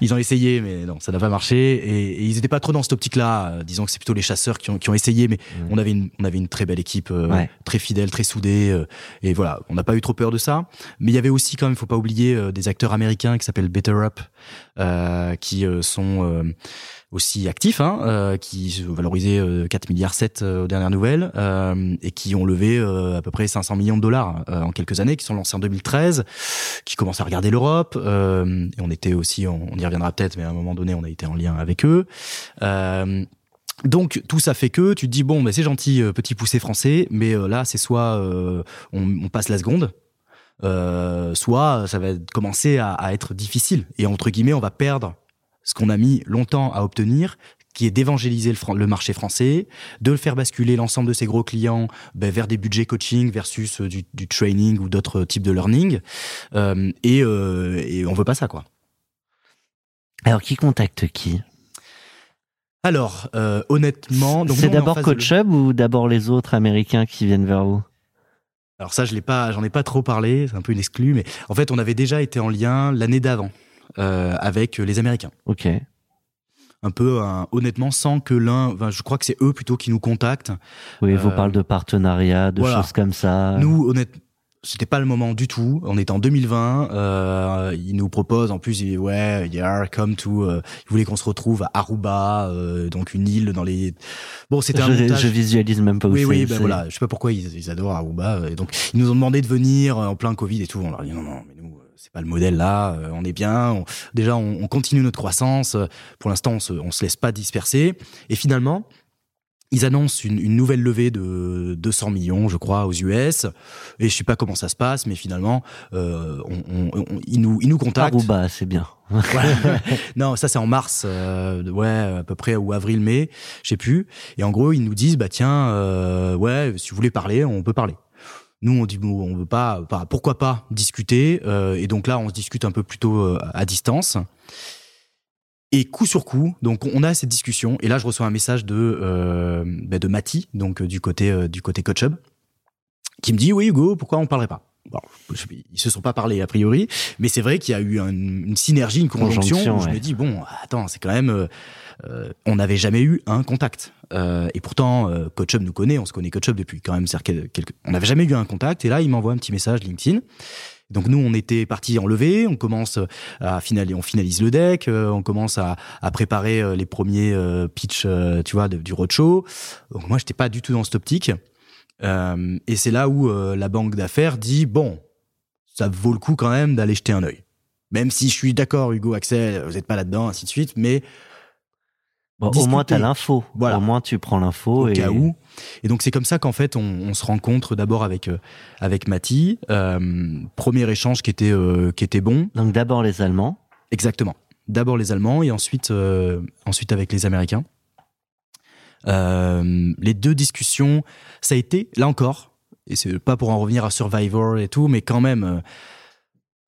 Ils ont essayé, mais non, ça n'a pas marché. Et, et ils n'étaient pas trop dans cette optique-là. Euh, disons que c'est plutôt les chasseurs qui ont, qui ont essayé, mais on avait une, on avait une très belle équipe, euh, Ouais. très fidèle, très soudée. euh, et voilà, on n'a pas eu trop peur de ça. Mais il y avait aussi, quand même, faut pas oublier, euh, des acteurs américains qui s'appellent Better Up, qui euh, sont euh, aussi actifs, hein, euh, qui valorisaient euh, 4 milliards 7 aux dernières nouvelles, euh, et qui ont levé euh, à peu près 500 millions de dollars euh, en quelques années, qui sont lancés en 2013, qui commencent à regarder l'Europe. euh, et on était aussi, on, y reviendra peut-être, mais à un moment donné, on a été en lien avec eux. Euh, donc tout ça fait que tu te dis bon, mais c'est gentil, euh, petit poussé français, mais euh, là c'est soit euh, on, on passe la seconde, euh, soit ça va commencer à, à être difficile et entre guillemets on va perdre ce qu'on a mis longtemps à obtenir qui est d'évangéliser le, le marché français, de le faire basculer l'ensemble de ses gros clients ben, vers des budgets coaching versus euh, du, du training ou d'autres types de learning. Euh, et, euh, et on veut pas ça, quoi. Alors, qui contacte qui? Alors, euh, honnêtement, donc C'est d'abord CoachUp ou d'abord les autres Américains qui viennent vers vous? Alors ça, je l'ai pas, j'en ai pas trop parlé, c'est un peu une exclue, mais en fait, on avait déjà été en lien l'année d'avant euh, avec les Américains. Ok. Un peu, hein, honnêtement, sans que l'un, enfin, je crois que c'est eux plutôt qui nous contactent. Oui, vous Euh, parlez de partenariats, de voilà. choses comme ça. Nous, honnêtement, c'était pas le moment du tout. On était en 2020. Euh, ils nous proposent, en plus, ils- ouais, yeah, come to. Euh, ils voulaient qu'on se retrouve à Aruba, euh, donc une île dans les. Bon, c'était un je, montage. je visualise même pas où Oui, oui, ben voilà. Je sais pas pourquoi ils, ils adorent Aruba. euh, Et donc, ils nous ont demandé de venir euh, en plein Covid et tout. On leur dit non, non, mais nous, euh, c'est pas le modèle là. euh, On est bien. On- déjà, on, on continue notre croissance. Pour l'instant, on se, on se laisse pas disperser. Et finalement, ils annoncent une, une nouvelle levée de 200 millions, je crois, aux US. Et je sais pas comment ça se passe, mais finalement, euh, on, on- on- ils nous, ils nous contactent. Aruba, c'est bien. Voilà. non, ça c'est en mars, euh, ouais, à peu près ou avril, mai, je sais plus. Et en gros, ils nous disent, bah tiens, euh, ouais, si vous voulez parler, on peut parler. Nous, on dit, bon, on veut pas, pas- pourquoi pas discuter. euh, et donc là, on se discute un peu plutôt euh, à distance. Et coup sur coup, donc on a cette discussion. Et là, je reçois un message de euh, bah, de Mati, donc euh, du côté euh, du côté Coach Hub, qui me dit, oui Hugo, pourquoi on parlerait pas? Bon, je- ils se sont pas parlé a priori, mais c'est vrai qu'il y a eu un- une synergie, une conjonction. Conjonction, où je ouais. me dis bon, attends, c'est quand même, euh, euh, on n'avait jamais eu un contact. Euh, et pourtant, euh, Coach Hub nous connaît, on se connaît Coach Hub depuis quand même quelques, on n'avait jamais eu un contact. Et là, il m'envoie un petit message LinkedIn. Donc nous, on était parti en levée, on commence à finaler, on finalise le deck, euh, on commence à, à préparer euh, les premiers euh, euh, tu vois, du roadshow. Donc moi, j'étais pas du tout dans cette optique. Euh, et c'est là où euh, la banque d'affaires dit bon, ça vaut le coup quand même d'aller jeter un œil. Même si je suis d'accord, Hugo, Axel, vous n'êtes pas là-dedans, ainsi de suite, mais Bon, au moins, t'as l'info. Voilà. Au moins, tu prends l'info. au et... cas où. Et donc c'est comme ça qu'en fait on, on se rencontre d'abord avec euh, avec Mati. Euh, premier échange qui était euh, qui était bon. Donc, d'abord les Allemands. Exactement. D'abord les Allemands et ensuite euh, ensuite avec les Américains. Les deux discussions, ça a été là encore, et c'est pas pour en revenir à Survivor et tout, mais quand même,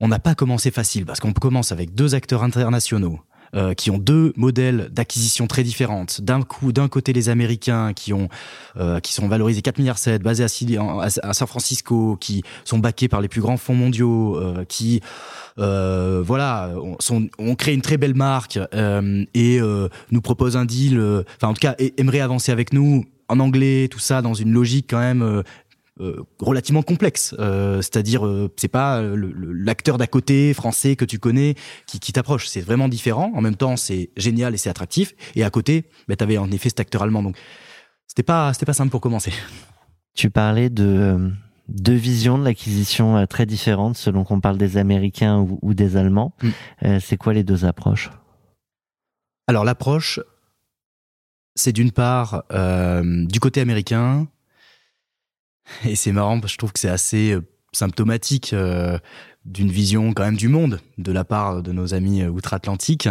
on n'a pas commencé facile parce qu'on commence avec deux acteurs internationaux. Euh, qui ont deux modèles d'acquisition très différentes. D'un coup, d'un côté les Américains qui ont euh, qui sont valorisés 4 milliards 7, basés à, à, San Francisco, qui sont backés par les plus grands fonds mondiaux, euh, qui euh, voilà, on, on crée une très belle marque euh, et euh, nous propose un deal, enfin en tout cas aimerait avancer avec nous en anglais, tout ça dans une logique quand même euh, euh, relativement complexe. Euh, C'est-à-dire, euh, c'est pas le- l'acteur d'à côté français que tu connais qui, qui t'approche. C'est vraiment différent. En même temps, c'est génial et c'est attractif. Et à côté, bah, t'avais en effet cet acteur allemand. Donc, c'était pas, c'était pas simple pour commencer. Tu parlais de euh, deux visions de l'acquisition euh, très différentes selon qu'on parle des Américains ou, ou des Allemands. Mm. Euh, c'est quoi les deux approches? Alors l'approche, c'est d'une part euh, du côté américain, et c'est marrant parce que je trouve que c'est assez euh, symptomatique euh, d'une vision quand même du monde de la part de nos amis euh, outre-Atlantique.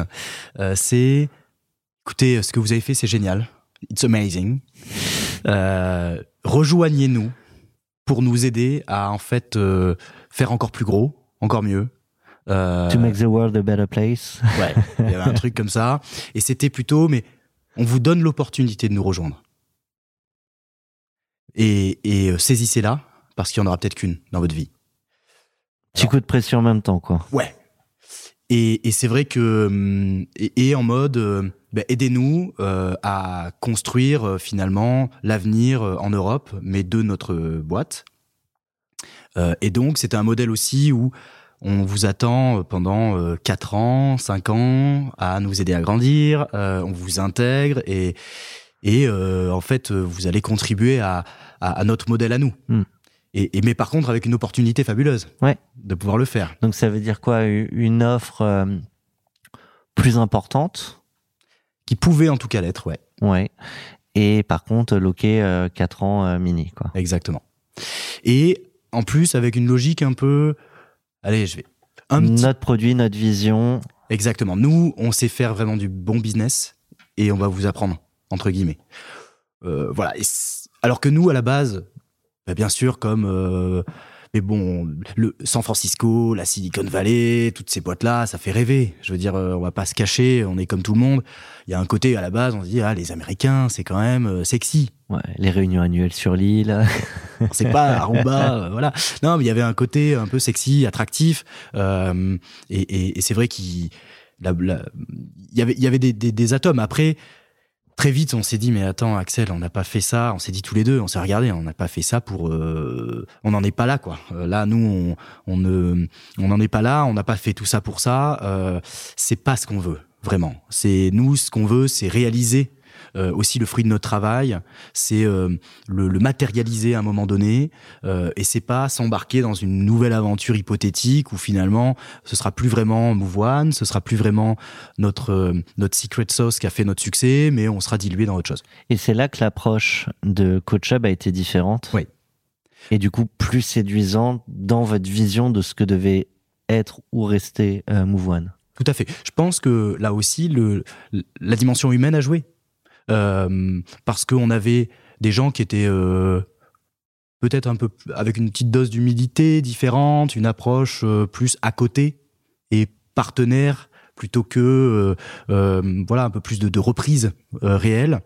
Euh, c'est, écoutez, ce que vous avez fait, c'est génial, it's amazing. Euh, rejoignez-nous pour nous aider à en fait faire encore plus gros, encore mieux. Euh, To make the world a better place. Ouais, il y avait un truc comme ça. Et c'était plutôt, mais on vous donne l'opportunité de nous rejoindre. Et, et euh, saisissez-la, parce qu'il y en aura peut-être qu'une dans votre vie. Petit coup de pression en même temps, quoi. Ouais. Et, et c'est vrai que hum, et, et en mode euh, ben, aidez-nous euh, à construire euh, finalement l'avenir euh, en Europe, mais de notre euh, boîte. Euh, et donc c'était un modèle aussi où on vous attend euh, pendant euh, 4 ans, 5 ans à nous aider à grandir, euh, on vous intègre et et euh, en fait euh, vous allez contribuer à, à, à notre modèle à nous. Hmm. Et, et mais par contre avec une opportunité fabuleuse Ouais. de pouvoir le faire. Donc ça veut dire quoi? Une offre euh, plus importante? Qui pouvait en tout cas l'être, ouais. Ouais. Et par contre, loquer euh, 4 ans mini, quoi. Exactement. Et en plus, avec une logique un peu. Allez, je vais. Un. Notre produit, notre vision. Exactement. Nous, on sait faire vraiment du bon business et on va vous apprendre, entre guillemets. Euh, voilà. Et alors que nous, à la base, bah, bien sûr, comme. euh, mais bon, le San Francisco, la Silicon Valley, toutes ces boîtes-là, ça fait rêver. Je veux dire, euh, on va pas se cacher, on est comme tout le monde. Il y a un côté, à la base, on se dit, ah, les Américains, c'est quand même euh, sexy. Ouais, les réunions annuelles sur l'île. c'est pas Aruba, euh, voilà. Non, mais il y avait un côté un peu sexy, attractif, euh, et, et- et c'est vrai qu'il y avait, il y avait des, des- des atomes. Après, très vite, on s'est dit, mais attends, Axel, on n'a pas fait ça. On s'est dit tous les deux, on s'est regardé, on n'a pas fait ça pour. euh, on n'en est pas là, quoi. Euh, Là, nous, on, on ne, on n'en est pas là. On n'a pas fait tout ça pour ça. Euh, c'est pas ce qu'on veut, vraiment. C'est nous, ce qu'on veut, c'est réaliser aussi le fruit de notre travail, c'est euh, le, le matérialiser à un moment donné, euh, et c'est pas s'embarquer dans une nouvelle aventure hypothétique où finalement ce sera plus vraiment Move One, ce sera plus vraiment notre euh, notre secret sauce qui a fait notre succès, mais on sera dilué dans autre chose. Et c'est là que l'approche de Coach Hub a été différente? Oui. Et du coup, plus séduisante dans votre vision de ce que devait être ou rester euh, Move One? Tout à fait. Je pense que là aussi, le, la dimension humaine a joué. Euh, parce qu'on avait des gens qui étaient euh, peut-être un peu avec une petite dose d'humilité différente, une approche euh, plus à côté et partenaire plutôt que euh, voilà un peu plus de, de reprise euh, réelle.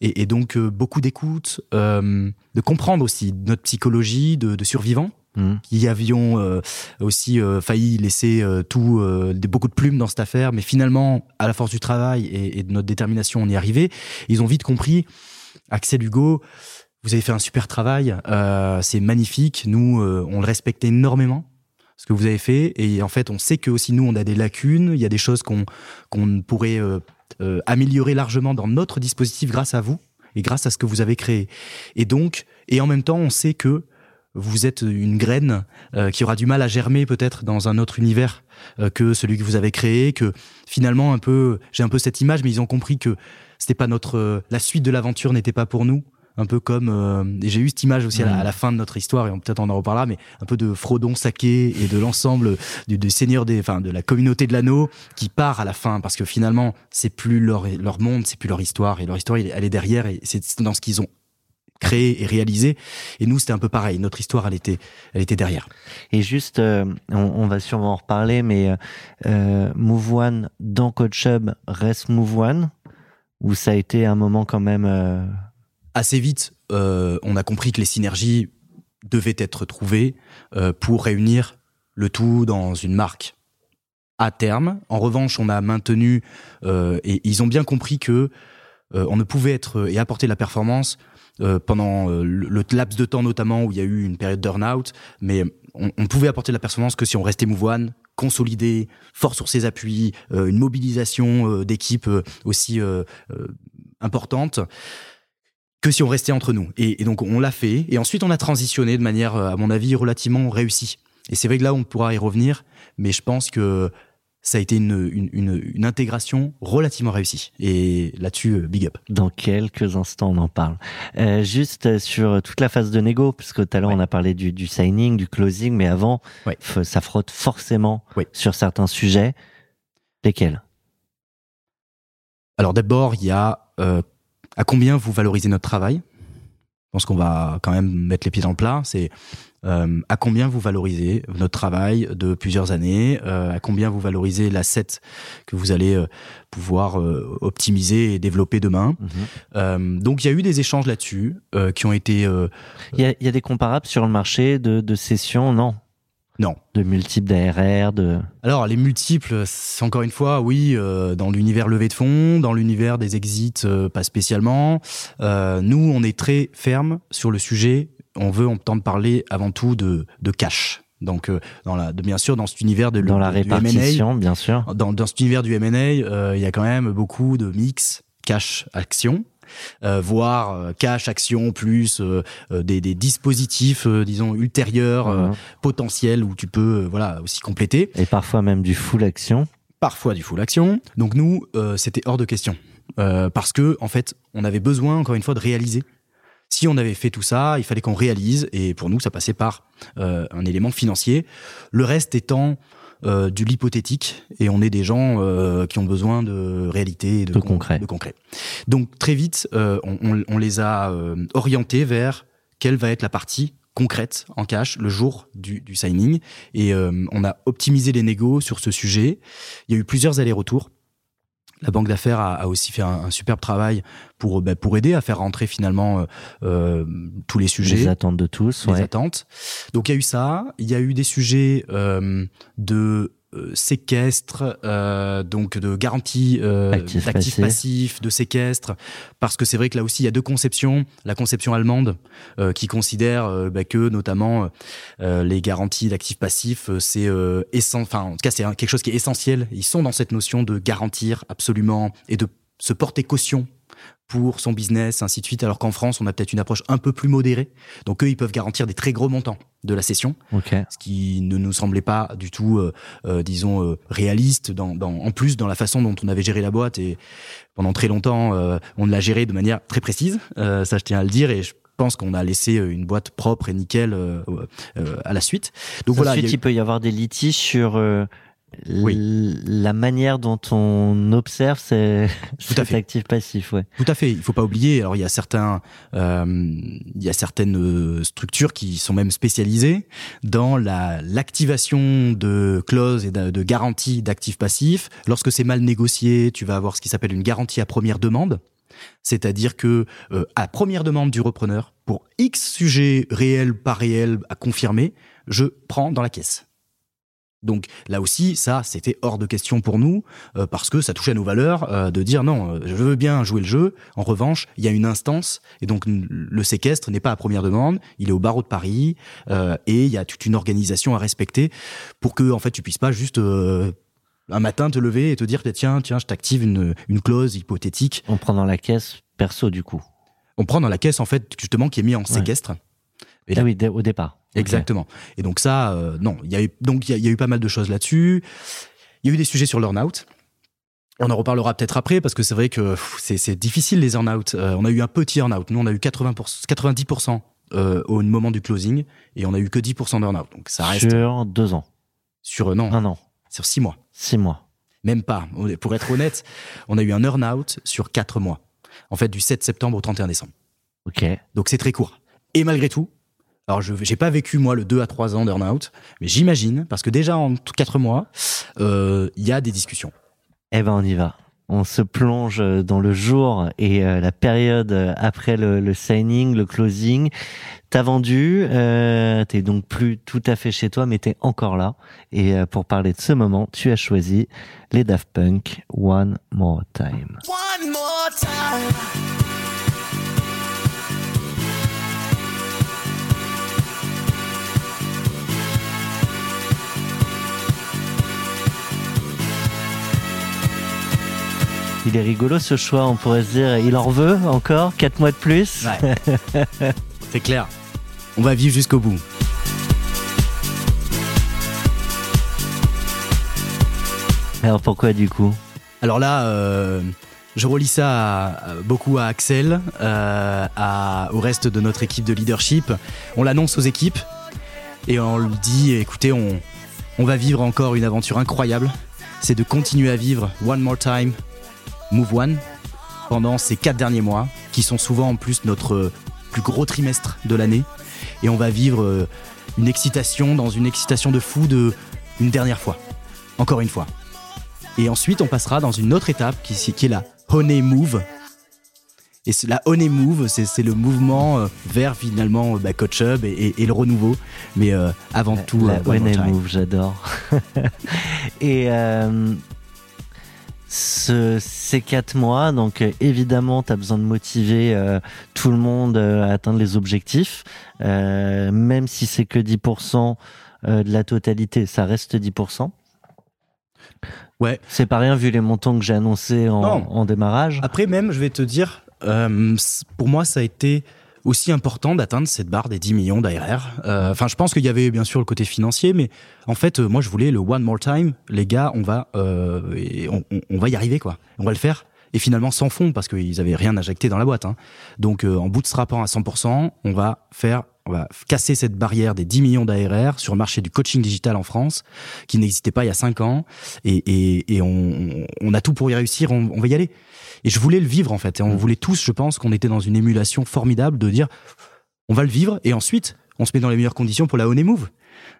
Et, et donc beaucoup d'écoute, de comprendre aussi notre psychologie de, de survivants Mhm. qui avions euh, aussi euh, failli laisser euh, tout, euh, des- beaucoup de plumes dans cette affaire, mais finalement, à la force du travail et, et de notre détermination, on y est arrivé. Ils ont vite compris, Axel Hugo, vous avez fait un super travail, euh, c'est magnifique, nous, euh, on le respecte énormément ce que vous avez fait. Et en fait on sait que aussi nous on a des lacunes. Il y a des choses qu'on qu'on pourrait améliorer largement dans notre dispositif grâce à vous et grâce à ce que vous avez créé. Et donc et en même temps on sait que vous êtes une graine euh, qui aura du mal à germer peut-être dans un autre univers euh, que celui que vous avez créé, que finalement un peu, j'ai un peu cette image, mais ils ont compris que c'était pas notre, euh, la suite de l'aventure n'était pas pour nous. Un peu comme, euh, et j'ai eu cette image aussi à, la, à la fin de notre histoire, et peut-être on en reparlera, mais un peu de Frodon Saké et de l'ensemble du, du Seigneur des, enfin, de la communauté de l'anneau qui part à la fin, parce que finalement, c'est plus leur, leur monde, c'est plus leur histoire, et leur histoire, elle est derrière, et c'est dans ce qu'ils ont créé et réalisé. Et nous, c'était un peu pareil. Notre histoire, elle était, elle était derrière. Et juste, euh, on, on va sûrement en reparler, mais euh, Move One dans Coach Hub reste Move One ou ça a été un moment quand même euh, Assez vite, euh, on a compris que les synergies devaient être trouvées pour réunir le tout dans une marque à terme. En revanche, on a maintenu euh, et ils ont bien compris que euh, on ne pouvait être et apporter la performance euh, pendant euh, le, laps de temps notamment où il y a eu une période d'urn-out, mais on, on pouvait apporter de la performance que si on restait Move One, consolidé, fort sur ses appuis, euh, une mobilisation d'équipe aussi importante que si on restait entre nous. Et, donc on l'a fait, et ensuite on a transitionné de manière, à mon avis, relativement réussie. Et c'est vrai que là, on pourra y revenir, mais je pense que ça a été une, une, une, une intégration relativement réussie. Et là-dessus, euh, big up. dans quelques instants on en parle. Euh, juste euh, sur toute la phase de négo, parce que tout à l'heure Ouais. on a parlé du, du signing, du closing, mais avant Ouais. ça frotte forcément Ouais. sur certains sujets. Lesquels? Alors d'abord, il y a euh, à combien vous valorisez notre travail? Je pense qu'on va quand même mettre les pieds dans le plat. C'est euh, à combien vous valorisez notre travail de plusieurs années, euh, à combien vous valorisez l'asset que vous allez euh, pouvoir euh, optimiser et développer demain. Mhm. Euh, donc il y a eu des échanges là-dessus euh, qui ont été euh, Il y, y a des comparables sur le marché de, de sessions, non? Non De multiples d'ARR, de... Alors, les multiples, c'est encore une fois, oui, euh, dans l'univers levée de fonds, dans l'univers des exits, euh, pas spécialement. Euh, nous, on est très ferme sur le sujet. On veut entendre parler avant tout de, de cash. Donc, euh, dans la, de, bien sûr, dans cet univers de, dans la répartition, bien sûr. dans, dans cet univers du M&A, euh, il y a quand même beaucoup de mix cash-action. Euh, voire cash action plus des, des dispositifs disons ultérieurs potentiels où tu peux voilà aussi compléter Et parfois même du full action. parfois du full action. Donc nous, c'était hors de question. Parce que, en fait, on avait besoin, encore une fois, de réaliser. Si on avait fait tout ça, il fallait qu'on réalise, et pour nous, ça passait par euh, un élément financier. Le reste étant euh, du l'hypothétique, et on est des gens euh, qui ont besoin de réalité et de, De concret. de concret. Donc très vite, euh, on, on- on les a euh, orientés vers quelle va être la partie concrète en cash le jour du, du signing. Et euh, on a optimisé les négos sur ce sujet. Il y a eu plusieurs allers-retours. La banque d'affaires a, a aussi fait un, un superbe travail pour, bah, pour aider à faire rentrer finalement euh, euh, tous les sujets Les attentes de tous, les ouais. attentes. Donc il y a eu ça, il y a eu des sujets euh, de euh, séquestre, euh, donc de garantie euh, Actif d'actifs passif. passifs, de séquestre, parce que c'est vrai que là aussi il y a deux conceptions. La conception allemande euh, qui considère euh, bah, que notamment euh, les garanties d'actifs passifs, c'est euh, enfin en tout cas c'est quelque chose qui est essentiel. Ils sont dans cette notion de garantir absolument et de se porter caution pour son business, ainsi de suite. Alors qu'en France, on a peut-être une approche un peu plus modérée. Donc eux, ils peuvent garantir des très gros montants de la session, Ok. ce qui ne nous semblait pas du tout, euh, euh, disons, euh, réaliste. Dans, dans, en plus, dans la façon dont on avait géré la boîte et pendant très longtemps, euh, on l'a géré de manière très précise. Euh, ça, je tiens à le dire et je pense qu'on a laissé une boîte propre et nickel euh, euh, à la suite. Donc voilà. Ensuite, il y a eu- il peut y avoir des litiges sur euh, Oui. la manière dont on observe ces, Tout à cet fait. actif passif. Ouais. Tout à fait. Il faut pas oublier. Alors il y a certains, euh, il y a certaines euh, structures qui sont même spécialisées dans la l'activation de clauses et de, de garanties d'actifs passifs. Lorsque c'est mal négocié, tu vas avoir ce qui s'appelle une garantie à première demande. C'est-à-dire que euh, à première demande du repreneur, pour X sujets réels, pas réels, à confirmer, je prends dans la caisse. Donc là aussi, ça, c'était hors de question pour nous, euh, parce que ça touchait à nos valeurs euh, de dire non, euh, je veux bien jouer le jeu. En revanche, il y a une instance, et donc le séquestre n'est pas à première demande, il est au barreau de Paris, euh, et il y a toute une organisation à respecter pour que en fait tu puisses pas juste euh, un matin te lever et te dire tiens tiens je t'active une, une clause hypothétique. On prend dans la caisse perso du coup. On prend dans la caisse en fait justement qui est mis en séquestre. Et Ah oui, au départ. Exactement. Et donc ça, euh, non, il y a eu donc il y, a- il y a eu pas mal de choses là-dessus. Il y a eu des sujets sur l'earn-out. On en reparlera peut-être après parce que c'est vrai que c'est difficile les earn-out. Euh, on a eu un petit earn-out. Nous, on a eu 80%, 90% euh, au moment du closing et on a eu que 10% d'earn-out. Donc ça reste Sur deux ans, sur euh, non, un an, sur six mois, six mois. même pas. Pour être honnête, on a eu un earn-out sur quatre mois. En fait, du 7 septembre au 31 décembre. Ok. Donc c'est très court. Et malgré tout, alors je j'ai pas vécu moi le 2 à 3 ans d'earn-out, mais j'imagine, parce que déjà en 4 mois, euh, il y a des discussions. Eh ben on y va. On se plonge dans le jour et euh, la période après le, le signing, le closing. T'as vendu, euh, t'es donc plus tout à fait chez toi, mais t'es encore là. Et euh, pour parler de ce moment, tu as choisi les Daft Punk One More Time. One more time. Il est rigolo ce choix, on pourrait se dire, il en veut encore quatre mois de plus. C'est clair. On va vivre jusqu'au bout. Alors pourquoi du coup? Alors là, euh, je relis ça à- beaucoup à Axel, euh, à- au reste de notre équipe de leadership. On l'annonce aux équipes et on le dit, écoutez, on, on va vivre encore une aventure incroyable. C'est de continuer à vivre One More Time, Move One, pendant ces quatre derniers mois, qui sont souvent en plus notre plus gros trimestre de l'année. Et on va vivre euh, une excitation dans une excitation de fou de une dernière fois. Encore une fois. Et ensuite, on passera dans une autre étape qui, qui est la Honey Move. Et la Honey Move, c'est le mouvement euh, vers finalement euh, bah, Coach Hub et, et- et le renouveau. Mais euh, avant tout, La Time. Move, j'adore. Et euh, ce- ces quatre mois, donc euh, évidemment, tu as besoin de motiver euh, tout le monde euh, à atteindre les objectifs, Euh, même si c'est que 10% euh, de la totalité, ça reste 10%. Ouais. C'est pas rien vu les montants que j'ai annoncés en, démarrage. Après même, je vais te dire, euh, pour moi, ça a été aussi important d'atteindre cette barre des 10 millions d'ARR. Euh, Enfin, je pense qu'il y avait bien sûr le côté financier, mais en fait, euh, moi, je voulais le one more time. Les gars, on va, euh, on, on- va y arriver, quoi. On va le faire. Et finalement, sans fond, parce qu'ils avaient rien injecté dans la boîte. hein. Donc, euh, en bootstrappant à 100%, on va faire, on va casser cette barrière des 10 millions d'ARR sur le marché du coaching digital en France, qui n'existait pas il y a 5 ans. Et, et, et on, on a tout pour y réussir. On, on va y aller. Et je voulais le vivre en fait. Et on voulait tous, je pense, qu'on était dans une émulation formidable de dire on va le vivre et ensuite on se met dans les meilleures conditions pour la Honey Move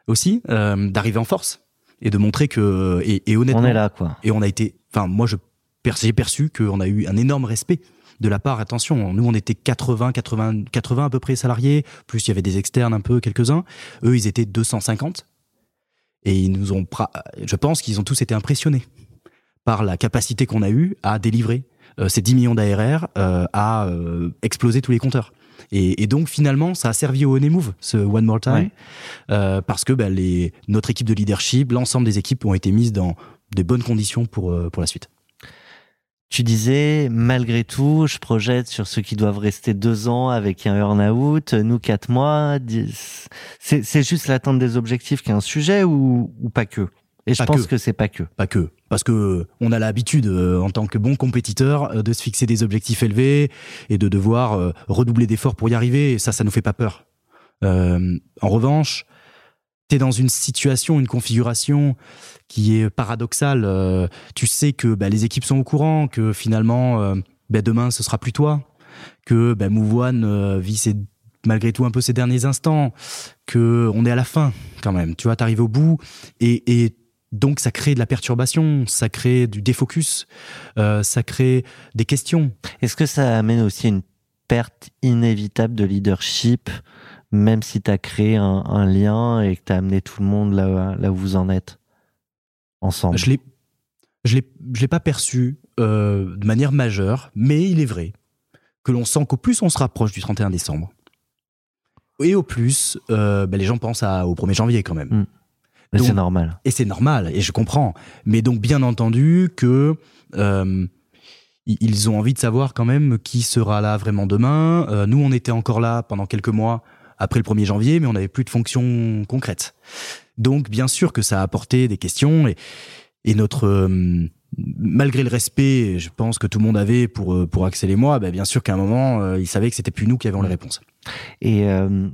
aussi, euh, d'arriver en force et de montrer que et, et honnêtement On est là, quoi. et on a été, enfin moi je j'ai perçu qu'on a eu un énorme respect de la part. Attention, nous on était 80, 80, 80 à peu près salariés, plus il y avait des externes un peu quelques uns. Eux ils étaient 250 et ils nous ont, je pense qu'ils ont tous été impressionnés par la capacité qu'on a eue à délivrer euh, ces 10 millions d'ARR, euh, à euh, exploser tous les compteurs. Et, et donc finalement, ça a servi au Move, ce One More Time, Ouais. euh, parce que bah, les, notre équipe de leadership, l'ensemble des équipes ont été mises dans des bonnes conditions pour, euh, pour la suite. Tu disais, malgré tout, je projette sur ceux qui doivent rester deux ans avec un earn-out, nous quatre mois. dix- C'est juste l'atteinte des objectifs qui est un sujet ou, ou pas que? Et je pense que. que, c'est pas que. Pas que. Parce que on a l'habitude, euh, en tant que bon compétiteur, euh, de se fixer des objectifs élevés et de devoir euh, redoubler d'efforts pour y arriver. Et ça, ça nous fait pas peur. Euh, en revanche, tu dans une situation, une configuration qui est paradoxale. Euh, tu sais que bah, les équipes sont au courant, que finalement, euh, bah, demain, ce sera plus toi, que bah, Move One euh, vit malgré tout un peu ses derniers instants, que on est à la fin quand même. Tu vois, t'arrives au bout et, donc ça crée de la perturbation, ça crée du défocus, ça crée des questions. Est-ce que ça amène aussi une perte inévitable de leadership, même si tu as créé un, un lien et que tu as amené tout le monde là, là où vous en êtes ensemble Je l'ai, je l'ai, je l'ai pas perçu euh, de manière majeure, mais il est vrai que l'on sent qu'au plus on se rapproche du 31 décembre, et au plus euh, bah, les gens pensent à, au 1er janvier quand même. Mm. Mais donc- c'est normal. Et c'est normal, et je comprends. Mais donc, bien entendu que euh, ils ont envie de savoir quand même qui sera là vraiment demain. Euh, nous, on était encore là pendant quelques mois après le 1er janvier, mais on n'avait plus de fonction concrète. Donc, bien sûr que ça a apporté des questions et, et notre euh, malgré le respect, je pense que tout le monde avait pour euh, pour Axel et moi, bah, bien sûr qu'à un moment, euh, ils savaient que c'était plus nous qui avions les réponses. Et euh,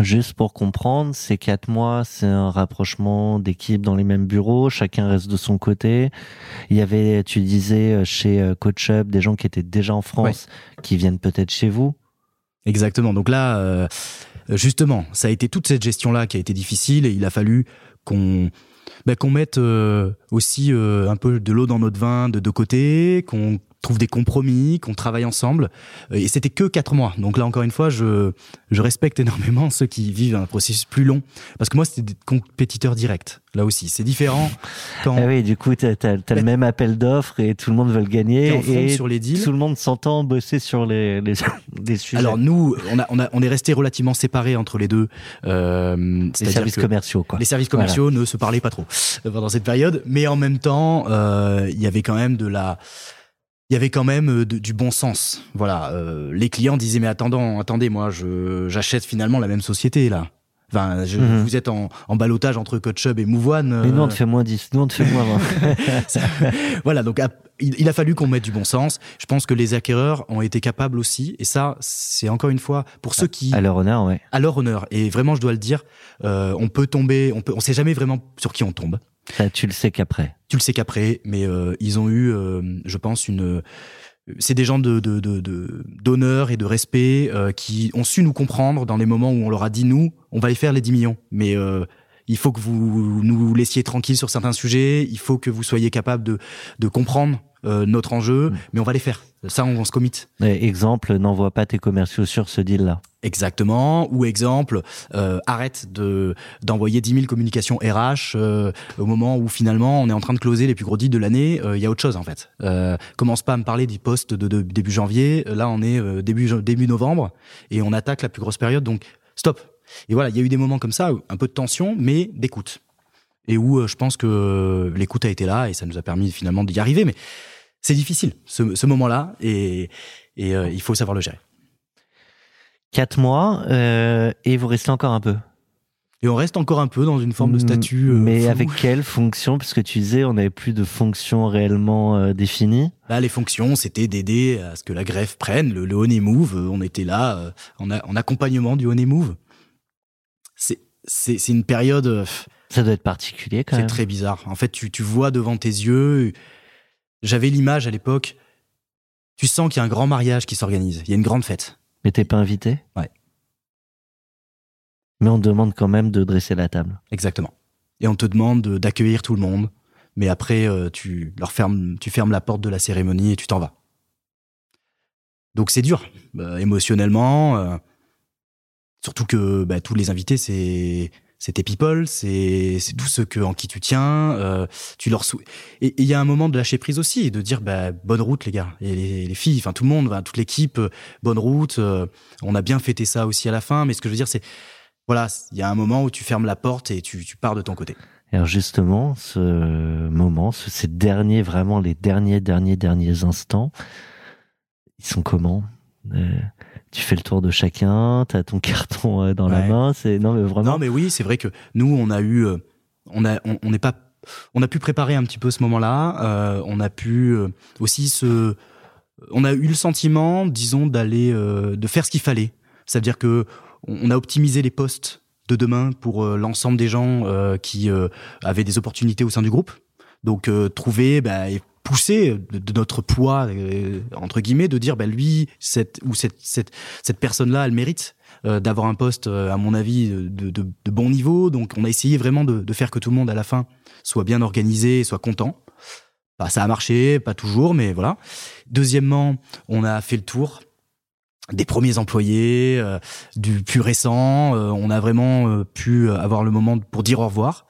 juste pour comprendre, ces quatre mois, c'est un rapprochement d'équipes dans les mêmes bureaux, chacun reste de son côté. Il y avait, tu disais, chez euh, Coach Up, des gens qui étaient déjà en France, qui viennent peut-être chez vous. Exactement. Donc là, euh, justement, ça a été toute cette gestion-là qui a été difficile et il a fallu qu'on bah, mette euh, aussi euh, un peu de l'eau dans notre vin de deux côtés, qu'on trouve des compromis, qu'on travaille ensemble. Euh, Et c'était que quatre mois. Donc là, encore une fois, je, je respecte énormément ceux qui vivent un processus plus long. Parce que moi, c'était des compétiteurs directs. Là aussi, c'est différent quand Ah oui, du coup, t'as as, le Mais- même appel d'offres et tout le monde veut le gagner. Et sur les deals. tout le monde s'entend bosser sur les, les, les sujets. Alors nous, on, a, on, a, on est resté relativement séparés entre les deux. Euh, les services commerciaux, quoi. Les services commerciaux ne se parlaient pas trop euh, pendant cette période, mais en même temps, euh, il y avait quand même de la, il y avait quand même euh, de- du bon sens. Voilà, euh, les clients disaient mais attendons, attendez, moi je j'achète finalement la même société là. Enfin, je- Mhm. vous êtes en, en balotage entre CoachUp et Move One. Mais nous, on euh, te fait moins 10, nous, on te fait moins 20. ça- voilà, donc à- il, il a fallu qu'on mette du bon sens. Je pense que les acquéreurs ont été capables aussi, et ça, c'est encore une fois pour ceux qui à leur honneur, ouais. à leur honneur. Et vraiment, je dois le dire, euh, on peut tomber, on peut, on sait jamais vraiment sur qui on tombe. Ça, tu le sais qu'après. Tu le sais qu'après, mais euh, ils ont eu, euh, je pense, une. C'est des gens de de- de- de- d'honneur et de respect euh, qui ont su nous comprendre dans les moments où on leur a dit nous, on va y faire les 10 millions, mais euh, il faut que vous nous laissiez tranquilles sur certains sujets, il faut que vous soyez capable de de comprendre euh, notre enjeu, Mm. mais on va les faire. Ça, on, on se commit. Et exemple, n'envoie pas tes commerciaux sur ce deal-là. Exactement. Ou exemple, euh, arrête de d'envoyer 10 000 communications RH euh, au moment où finalement on est en train de closer les plus gros deals de l'année. euh, Il y a autre chose en fait. Euh, commence pas à me parler du poste de, de début janvier. Là, on est euh, début début novembre et on attaque la plus grosse période. Donc stop. Et voilà, il y a eu des moments comme ça, un peu de tension, mais d'écoute. Et où euh, je pense que l'écoute a été là et ça nous a permis finalement d'y arriver. Mais c'est difficile ce, ce moment-là et, et euh, il faut savoir le gérer. Quatre mois, euh, et vous restez encore un peu. Et on reste encore un peu dans une forme de statut. euh, Mais avec quelle fonction? Puisque tu disais, on n'avait plus de fonction réellement euh, définie. Là, les fonctions, c'était d'aider à ce que la greffe prenne, le, le honey move. euh, On était là en, a- en accompagnement du honey move. C'est c'est c'est une période, Ça doit être particulier quand c'est même. très bizarre. En fait, tu, tu vois devant tes yeux. J'avais l'image à l'époque. Tu sens qu'il y a un grand mariage qui s'organise. Il y a une grande fête. Mais t'es pas invité? Ouais. Mais on te demande quand même de dresser la table. Exactement. Et on te demande de- d'accueillir tout le monde. Mais après, euh, tu leur fermes, tu fermes la porte de la cérémonie et tu t'en vas. Donc c'est dur, euh, émotionnellement. euh, surtout que bah, tous les invités, c'est c'est tes people, c'est c'est tous ceux que, en qui tu tiens. euh, tu leur sou- et il y a un moment de lâcher prise aussi et de dire bah, bonne route les gars et les, les filles, enfin tout le monde, toute l'équipe, euh, bonne route. euh, on a bien fêté ça aussi à la fin, mais ce que je veux dire c'est voilà, il y a un moment où tu fermes la porte et tu, tu pars de ton côté. Alors justement, ce moment, ce- ces derniers, vraiment les derniers, derniers, derniers instants, ils sont comment? Euh, Tu fais le tour de chacun, t'as ton carton euh, dans la main, c'est non mais vraiment. Non, mais oui, c'est vrai que nous, on a eu, euh, on a, on n'est pas, on a pu préparer un petit peu ce moment-là. euh, on a pu aussi se, on a eu le sentiment, disons, d'aller, euh, de faire ce qu'il fallait. C'est-à-dire que on a optimisé les postes de demain pour euh, l'ensemble des gens qui avaient des opportunités au sein du groupe. Donc trouver bah, et pousser de, notre poids euh, entre guillemets de dire bah lui cette ou cette cette cette personne là elle mérite euh, d'avoir un poste euh, à mon avis de, de, de bon niveau donc on a essayé vraiment de, de faire que tout le monde à la fin soit bien organisé soit content bah, ça a marché pas toujours mais voilà deuxièmement on a fait le tour des premiers employés, euh, du plus récent. euh, on a vraiment euh, pu avoir le moment pour dire au revoir.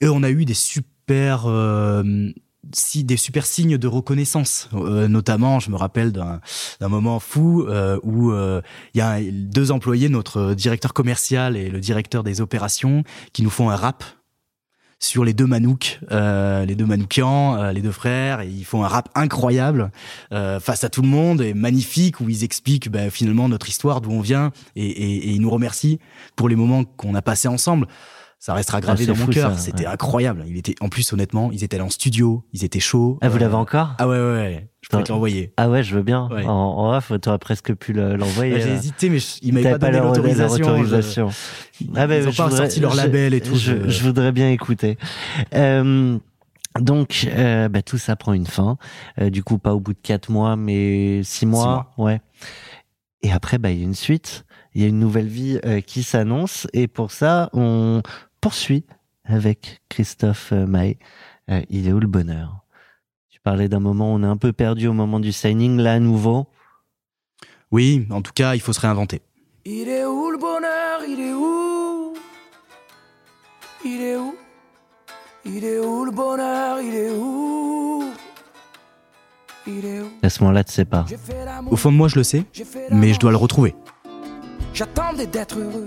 Et on a eu des super, euh, si, des super signes de reconnaissance. Euh, notamment, je me rappelle d'un moment fou euh, où euh, il y a deux employés, notre directeur commercial et le directeur des opérations, qui nous font un rap sur les deux Manouks, euh, les deux Manoukians, euh, les deux frères, et ils font un rap incroyable euh, face à tout le monde et magnifique où ils expliquent bah, finalement notre histoire, d'où on vient, et, et, et ils nous remercient pour les moments qu'on a passés ensemble. Ça restera gravé Ah, dans mon cœur. C'était ouais. incroyable. Il était, en plus, honnêtement, ils étaient allés en studio, ils étaient chauds. Ah vous Euh, l'avez encore Ah ouais, ouais, ouais. Je pourrais te l'envoyer. Ah ouais, je veux bien. Ouais. En, en off, t'aurais presque pu le- l'envoyer. Bah, J'ai euh. hésité, mais je- ils m'avaient T'avais pas donné l'autorisation. Je- Ah ben, ils ont je pas voudrais- sorti leur label et tout. Je, voudrais bien écouter. Euh, donc, euh, bah, tout ça prend une fin. Du coup, pas au bout de quatre mois, mais six mois. Ouais. Et après, bah, il y a une suite. Il y a une nouvelle vie euh, qui s'annonce. Et pour ça, on poursuit avec Christophe euh, Maé. Euh, il est où le bonheur? Tu parlais d'un moment où on est un peu perdu au moment du signing. Là, à nouveau? Oui, en tout cas, il faut se réinventer. Il est où le bonheur? Il est où? Il est où? Il est où le bonheur? Il est où? Il est où? À ce moment-là, tu sais pas. Au fond de moi, je le sais, mais je dois le retrouver. J'attendais d'être heureux.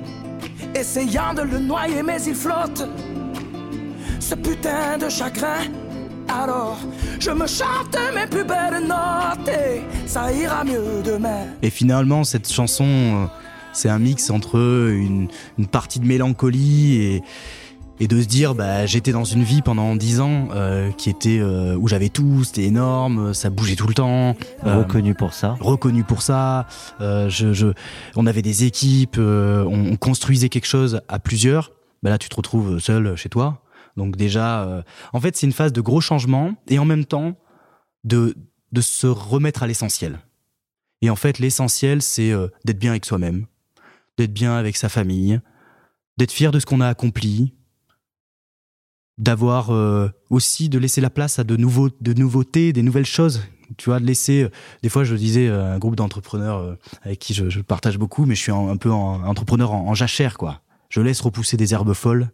essayant de le noyer, mais il flotte. Ce putain de chagrin. Alors, je me chante mes plus belles notes et ça ira mieux demain. Et finalement, cette chanson, euh, c'est un mix entre une, une partie de mélancolie et, et de se dire, bah, j'étais dans une vie pendant dix ans euh, qui était euh, où j'avais tout, c'était énorme, ça bougeait tout le temps. euh, Reconnu pour ça. reconnu pour ça. je, je, on avait des équipes, on, on construisait quelque chose à plusieurs. Bah là, tu te retrouves seul chez toi. Donc déjà, en fait, c'est une phase de gros changements et en même temps de, de se remettre à l'essentiel. Et en fait, l'essentiel, c'est d'être bien avec soi-même, d'être bien avec sa famille, d'être fier de ce qu'on a accompli, d'avoir euh, aussi de laisser la place à de nouveaux de nouveautés, des nouvelles choses. Tu vois, de laisser. euh, Des fois, je disais euh, un groupe d'entrepreneurs euh, avec qui je, je partage beaucoup, mais je suis en- un peu en, entrepreneur en, en jachère, quoi. Je laisse repousser des herbes folles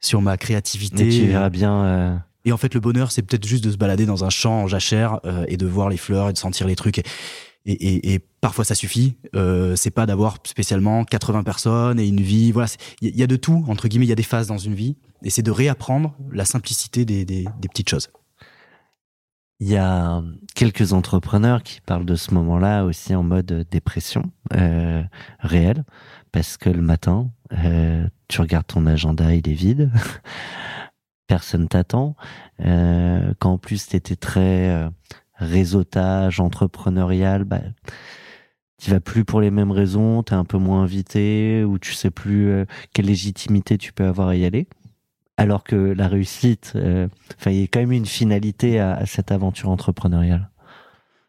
sur ma créativité. Mais tu verras bien. euh, Et en fait, le bonheur, c'est peut-être juste de se balader dans un champ en jachère euh, et de voir les fleurs et de sentir les trucs. Et, et, et- et parfois, ça suffit. Euh, c'est pas d'avoir spécialement 80 personnes et une vie. Voilà, c'est- il y, a- il y a de tout entre guillemets. Il y a des phases dans une vie, et c'est de réapprendre la simplicité des, des, des petites choses. Il y a quelques entrepreneurs qui parlent de ce moment-là aussi en mode dépression euh, réelle, parce que le matin, euh, tu regardes ton agenda, il est vide, personne t'attend. Euh, quand en plus tu étais très euh, réseautage, entrepreneurial, bah, tu vas plus pour les mêmes raisons, tu es un peu moins invité, ou tu sais plus euh, quelle légitimité tu peux avoir à y aller. Alors que la réussite, euh, il y a quand même une finalité à, à cette aventure entrepreneuriale.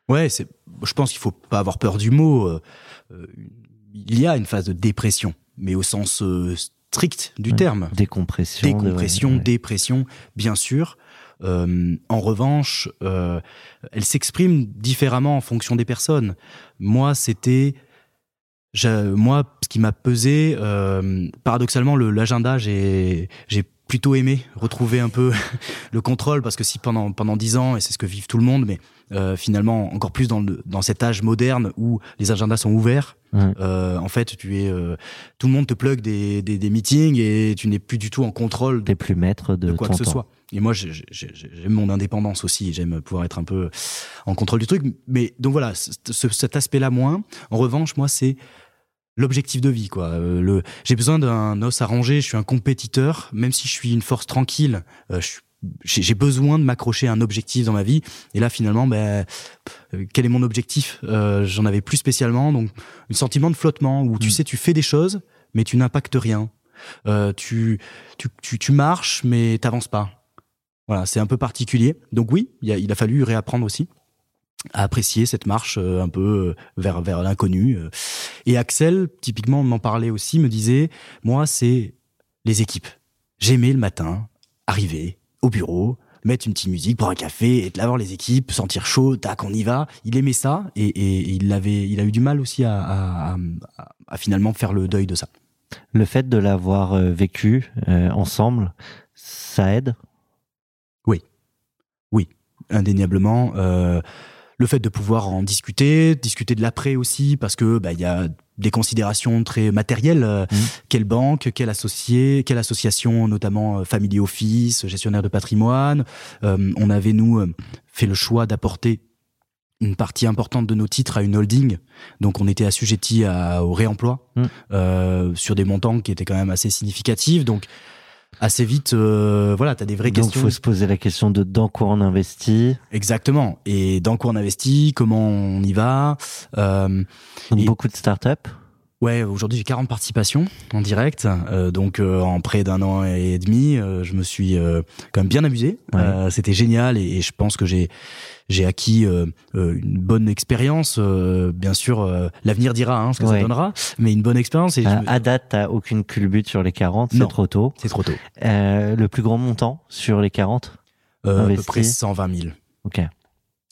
Ouais, c'est. Je pense qu'il faut pas avoir peur du mot. euh, euh, il y a une phase de dépression, mais au sens strict du Ouais. terme. Décompression. Décompression, ouais. dépression, bien sûr. Euh, en revanche, euh, elle s'exprime différemment en fonction des personnes. Moi, c'était, moi, ce qui m'a pesé, euh, paradoxalement, le- l'agenda, j'ai plutôt aimé retrouver un peu le contrôle parce que si pendant pendant dix ans et c'est ce que vivent tout le monde, mais euh, finalement encore plus dans le, dans cet âge moderne où les agendas sont ouverts, Ouais. euh, en fait, tu es, euh, tout le monde te plug des, des, des meetings et tu n'es plus du tout en contrôle T'es plus maître de, de quoi que ce temps. soit. Et moi, j'ai- j'ai- j'ai- j'aime mon indépendance aussi. J'aime pouvoir être un peu en contrôle du truc. Mais donc voilà, ce- ce- cet aspect-là moins. En revanche, moi, c'est l'objectif de vie, quoi. Euh, le, j'ai besoin d'un os à ranger. Je suis un compétiteur, même si je suis une force tranquille. euh, je suis- j'ai besoin de m'accrocher à un objectif dans ma vie. Et là, finalement, ben, euh, quel est mon objectif? Euh, J'en avais plus spécialement. Donc, un sentiment de flottement où tu Mm. sais, tu fais des choses, mais tu n'impactes rien. Euh, tu, tu, tu, tu marches, mais t'avances pas. Voilà, c'est un peu particulier. Donc oui, il a, il a fallu réapprendre aussi à apprécier cette marche euh, un peu vers, vers l'inconnu. Et Axel, typiquement, m'en parlait aussi, me disait, moi, c'est les équipes. J'aimais le matin arriver au bureau, mettre une petite musique, boire un café, être là voir les équipes, sentir chaud, tac, on y va. Il aimait ça et, et- et il avait, il a eu du mal aussi à, à- à- à finalement faire le deuil de ça. Le fait de l'avoir euh, vécu euh, ensemble, ça aide? indéniablement. Euh, le fait de pouvoir en discuter, discuter de l'après aussi, parce que bah, il y a des considérations très matérielles. euh, Mhm. Quelle banque, quel associé, quelle association, notamment euh, Family Office, gestionnaire de patrimoine. Euh, on avait nous euh, fait le choix d'apporter une partie importante de nos titres à une holding, donc on était assujetti à, au réemploi Mhm. euh, sur des montants qui étaient quand même assez significatifs. Donc assez vite, euh, voilà, t'as des vraies Donc, questions. faut se poser la question de dans quoi on investit. Exactement. Et dans quoi on investit, comment on y va. Euh, Donc, Et- beaucoup de startups. Ouais, aujourd'hui j'ai 40 participations en direct. Euh, donc euh, en près d'un an et demi, euh, je me suis quand même bien amusé. Ouais. C'était génial et, et je pense que j'ai j'ai acquis une bonne expérience. Bien sûr, l'avenir dira hein, ce que Ouais. ça donnera, mais une bonne expérience. Et me- à date, t'as aucune culbute sur les 40, c'est trop tôt. c'est trop tôt. Le plus grand montant sur les 40 Euh, à peu près 120 000. Ok.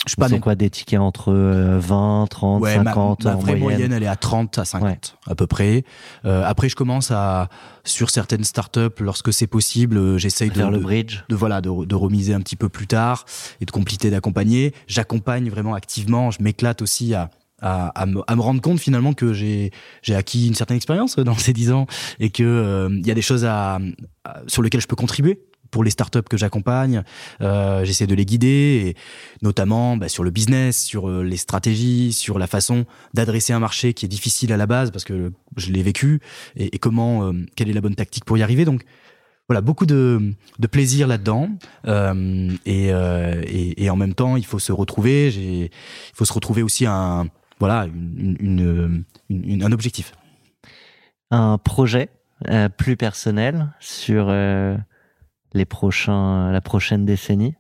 Je suis pas C'est quoi des tickets entre euh, 20, 30, Ouais, ma- 50 ma, en vraie moyenne, moyenne, elle est à 30 à 50 à peu près. Euh, après, je commence à sur certaines startups, lorsque c'est possible, euh, j'essaye de, Faire le de- bridge. de voilà de, de remiser un petit peu plus tard et de compléter d'accompagner j'accompagne vraiment activement je m'éclate aussi à à, à, me, à me rendre compte finalement que j'ai j'ai acquis une certaine expérience dans ces dix ans et que euh, il y a des choses à, à- sur lesquelles je peux contribuer pour les startups que j'accompagne, euh, j'essaie de les guider, et notamment bah, sur le business, sur euh, les stratégies, sur la façon d'adresser un marché qui est difficile à la base parce que je l'ai vécu, et, et comment, euh, quelle est la bonne tactique pour y arriver. Donc voilà, beaucoup de, de plaisir là-dedans. Euh, et, euh, et, et en même temps, il faut se retrouver. Il faut se retrouver aussi un, voilà, une, une- une- un objectif. Un projet euh, plus personnel sur euh, les prochains, la prochaine décennie?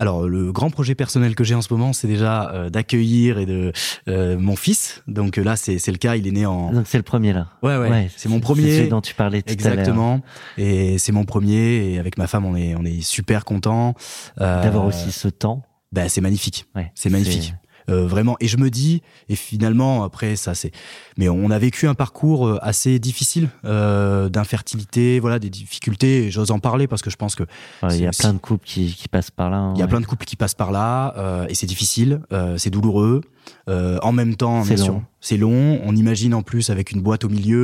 Alors, le grand projet personnel que j'ai en ce moment, c'est déjà euh, d'accueillir et de euh, mon fils. Donc euh, là, c'est, c'est le cas. Il est né en. Donc c'est le premier là. Ouais, ouais. c'est mon premier. C'est celui dont tu parlais tout à l'heure. Exactement. Et c'est mon premier. Et avec ma femme, on est, on est super content. D'avoir aussi ce temps. Bah, c'est magnifique. Ouais, C'est magnifique. Euh, vraiment. Et je me dis, et finalement, après, ça, c'est. Mais on a vécu un parcours euh, assez difficile euh, d'infertilité, voilà, des difficultés. J'ose en parler parce que je pense que Ouais, Il y a plein de couples qui, qui passent par là. hein, il y a ouais. plein de couples qui passent par là euh, et c'est difficile, euh, c'est douloureux. Euh, en même temps, C'est long. c'est long. On imagine en plus avec une boîte au milieu.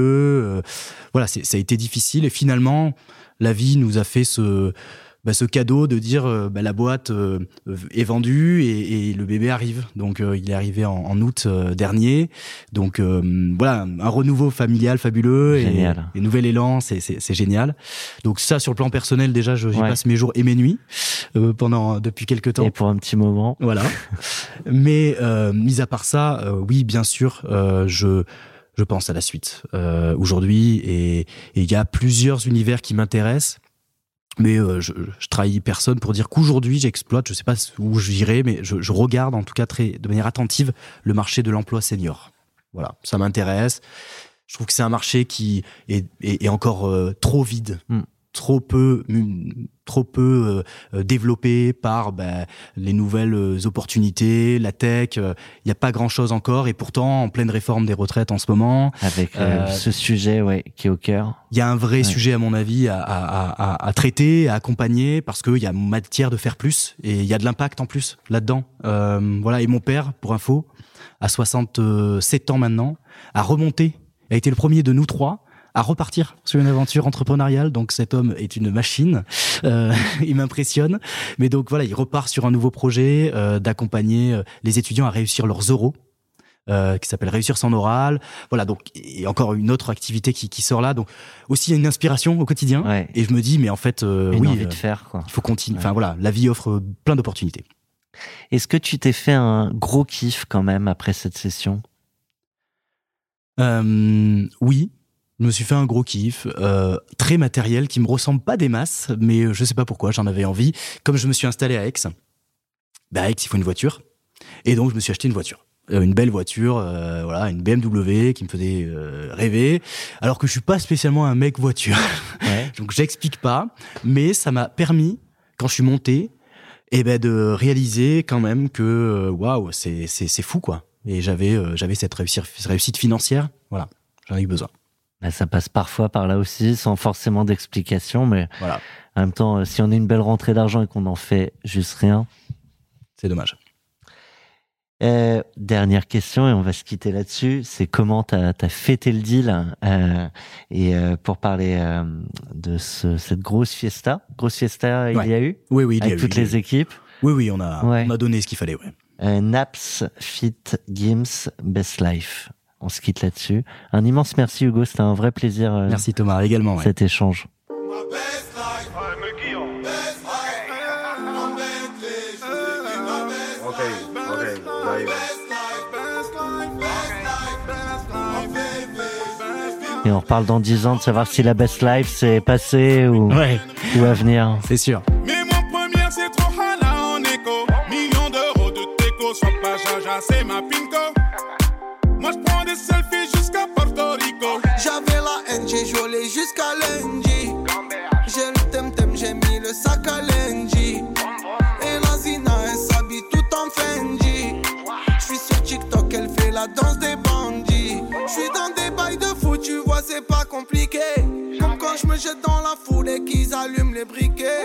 euh, voilà, c'est- ça a été difficile et finalement, la vie nous a fait ce bah, ce cadeau de dire euh, bah, la boîte euh, est vendue et, et le bébé arrive. Donc euh, il est arrivé en, en août euh, dernier. Donc euh, voilà, un renouveau familial fabuleux et, et nouvel élan, c'est génial. Donc ça, sur le plan personnel, déjà, je- j'y Ouais. passe mes jours et mes nuits euh, pendant depuis quelques temps. Et pour un petit moment. Voilà. Mais euh, mis à part ça, euh, oui, bien sûr, euh, je je pense à la suite euh, aujourd'hui et il y a plusieurs univers qui m'intéressent. Mais euh, je, je trahis personne pour dire qu'aujourd'hui j'exploite, je sais pas où j'irai, mais je, je regarde en tout cas très de manière attentive le marché de l'emploi senior. Voilà, ça m'intéresse. Je trouve que c'est un marché qui est, est- est encore euh, trop vide, Mm. Trop peu, mm, trop peu euh, euh, développé par bah, les nouvelles euh, opportunités, la tech. euh, Il n'y a pas grand-chose encore, et pourtant, en pleine réforme des retraites en ce moment, Avec euh, Euh, ce sujet, ouais, qui est au cœur. il y a un vrai Ouais. sujet, à mon avis, à, à, à, à- à traiter, à accompagner, parce qu'il y a matière de faire plus, et il y a de l'impact en plus là-dedans. Euh, voilà, et mon père, pour info, à 67 ans maintenant, a remonté, a été le premier de nous trois à repartir sur une aventure entrepreneuriale. Donc cet homme est une machine, Euh, il m'impressionne. Mais donc voilà, il repart sur un nouveau projet euh, d'accompagner euh, les étudiants à réussir leurs oraux. euh, qui s'appelle Réussir son oral. Voilà, donc et encore une autre activité qui, qui sort là. Donc aussi une inspiration au quotidien. Ouais. Et je me dis, mais en fait, euh, oui, envie euh, de faire, quoi. il faut continuer. Ouais. Enfin voilà, la vie offre plein d'opportunités. Est-ce que tu t'es fait un gros kiff quand même après cette session? Euh, oui, je me suis fait un gros kiff, euh, très matériel, qui me ressemble pas des masses, mais je sais pas pourquoi, j'en avais envie. Comme je me suis installé à Aix, bah à Aix, il faut une voiture. Et donc, je me suis acheté une voiture. Euh, une belle voiture, euh, voilà, une BMW qui me faisait euh, rêver, alors que je suis pas spécialement un mec voiture. Ouais. Donc j'explique pas, mais ça m'a permis, quand je suis monté, eh ben, de réaliser quand même que euh, waouh, c'est c'est c'est fou quoi. Et j'avais euh, j'avais cette réussite, réussite financière, voilà, j'en ai eu besoin. Bah, ça passe parfois par là aussi, sans forcément d'explication, mais Voilà, en même temps, euh, si on a une belle rentrée d'argent et qu'on en fait juste rien. c'est dommage. Euh, dernière question, et on va se quitter là-dessus, c'est comment t'as as fêté le deal euh, Et euh, pour parler euh, de ce, cette grosse fiesta, grosse fiesta il y a eu Oui oui, il y a eu- toutes les eu. équipes? Oui oui, on a Ouais. on a donné ce qu'il fallait, ouais. Euh, Naps, Fit, Gims, Best Life. On se quitte là-dessus. Un immense merci Hugo, c'était un vrai plaisir euh, Merci Thomas également. ouais. cet échange. Et on reparle dans 10 ans de savoir si la Best Life c'est passé ou, Ouais, ou à venir. c'est sûr. Mais mon première, c'est trop hala en écho. Millions d'euros de déco, sois pas jaja, c'est ma pinko. J'avais la haine, j'ai joué jusqu'à lundi. J'ai le temtem, j'ai mis le sac à lundi. Et la Zina, elle s'habille tout en Fendi. J'suis sur TikTok, elle fait la danse des bandits. J'suis dans des bails de fou, tu vois, c'est pas compliqué. Comme quand je me jette dans la foule et qu'ils allument les briquets.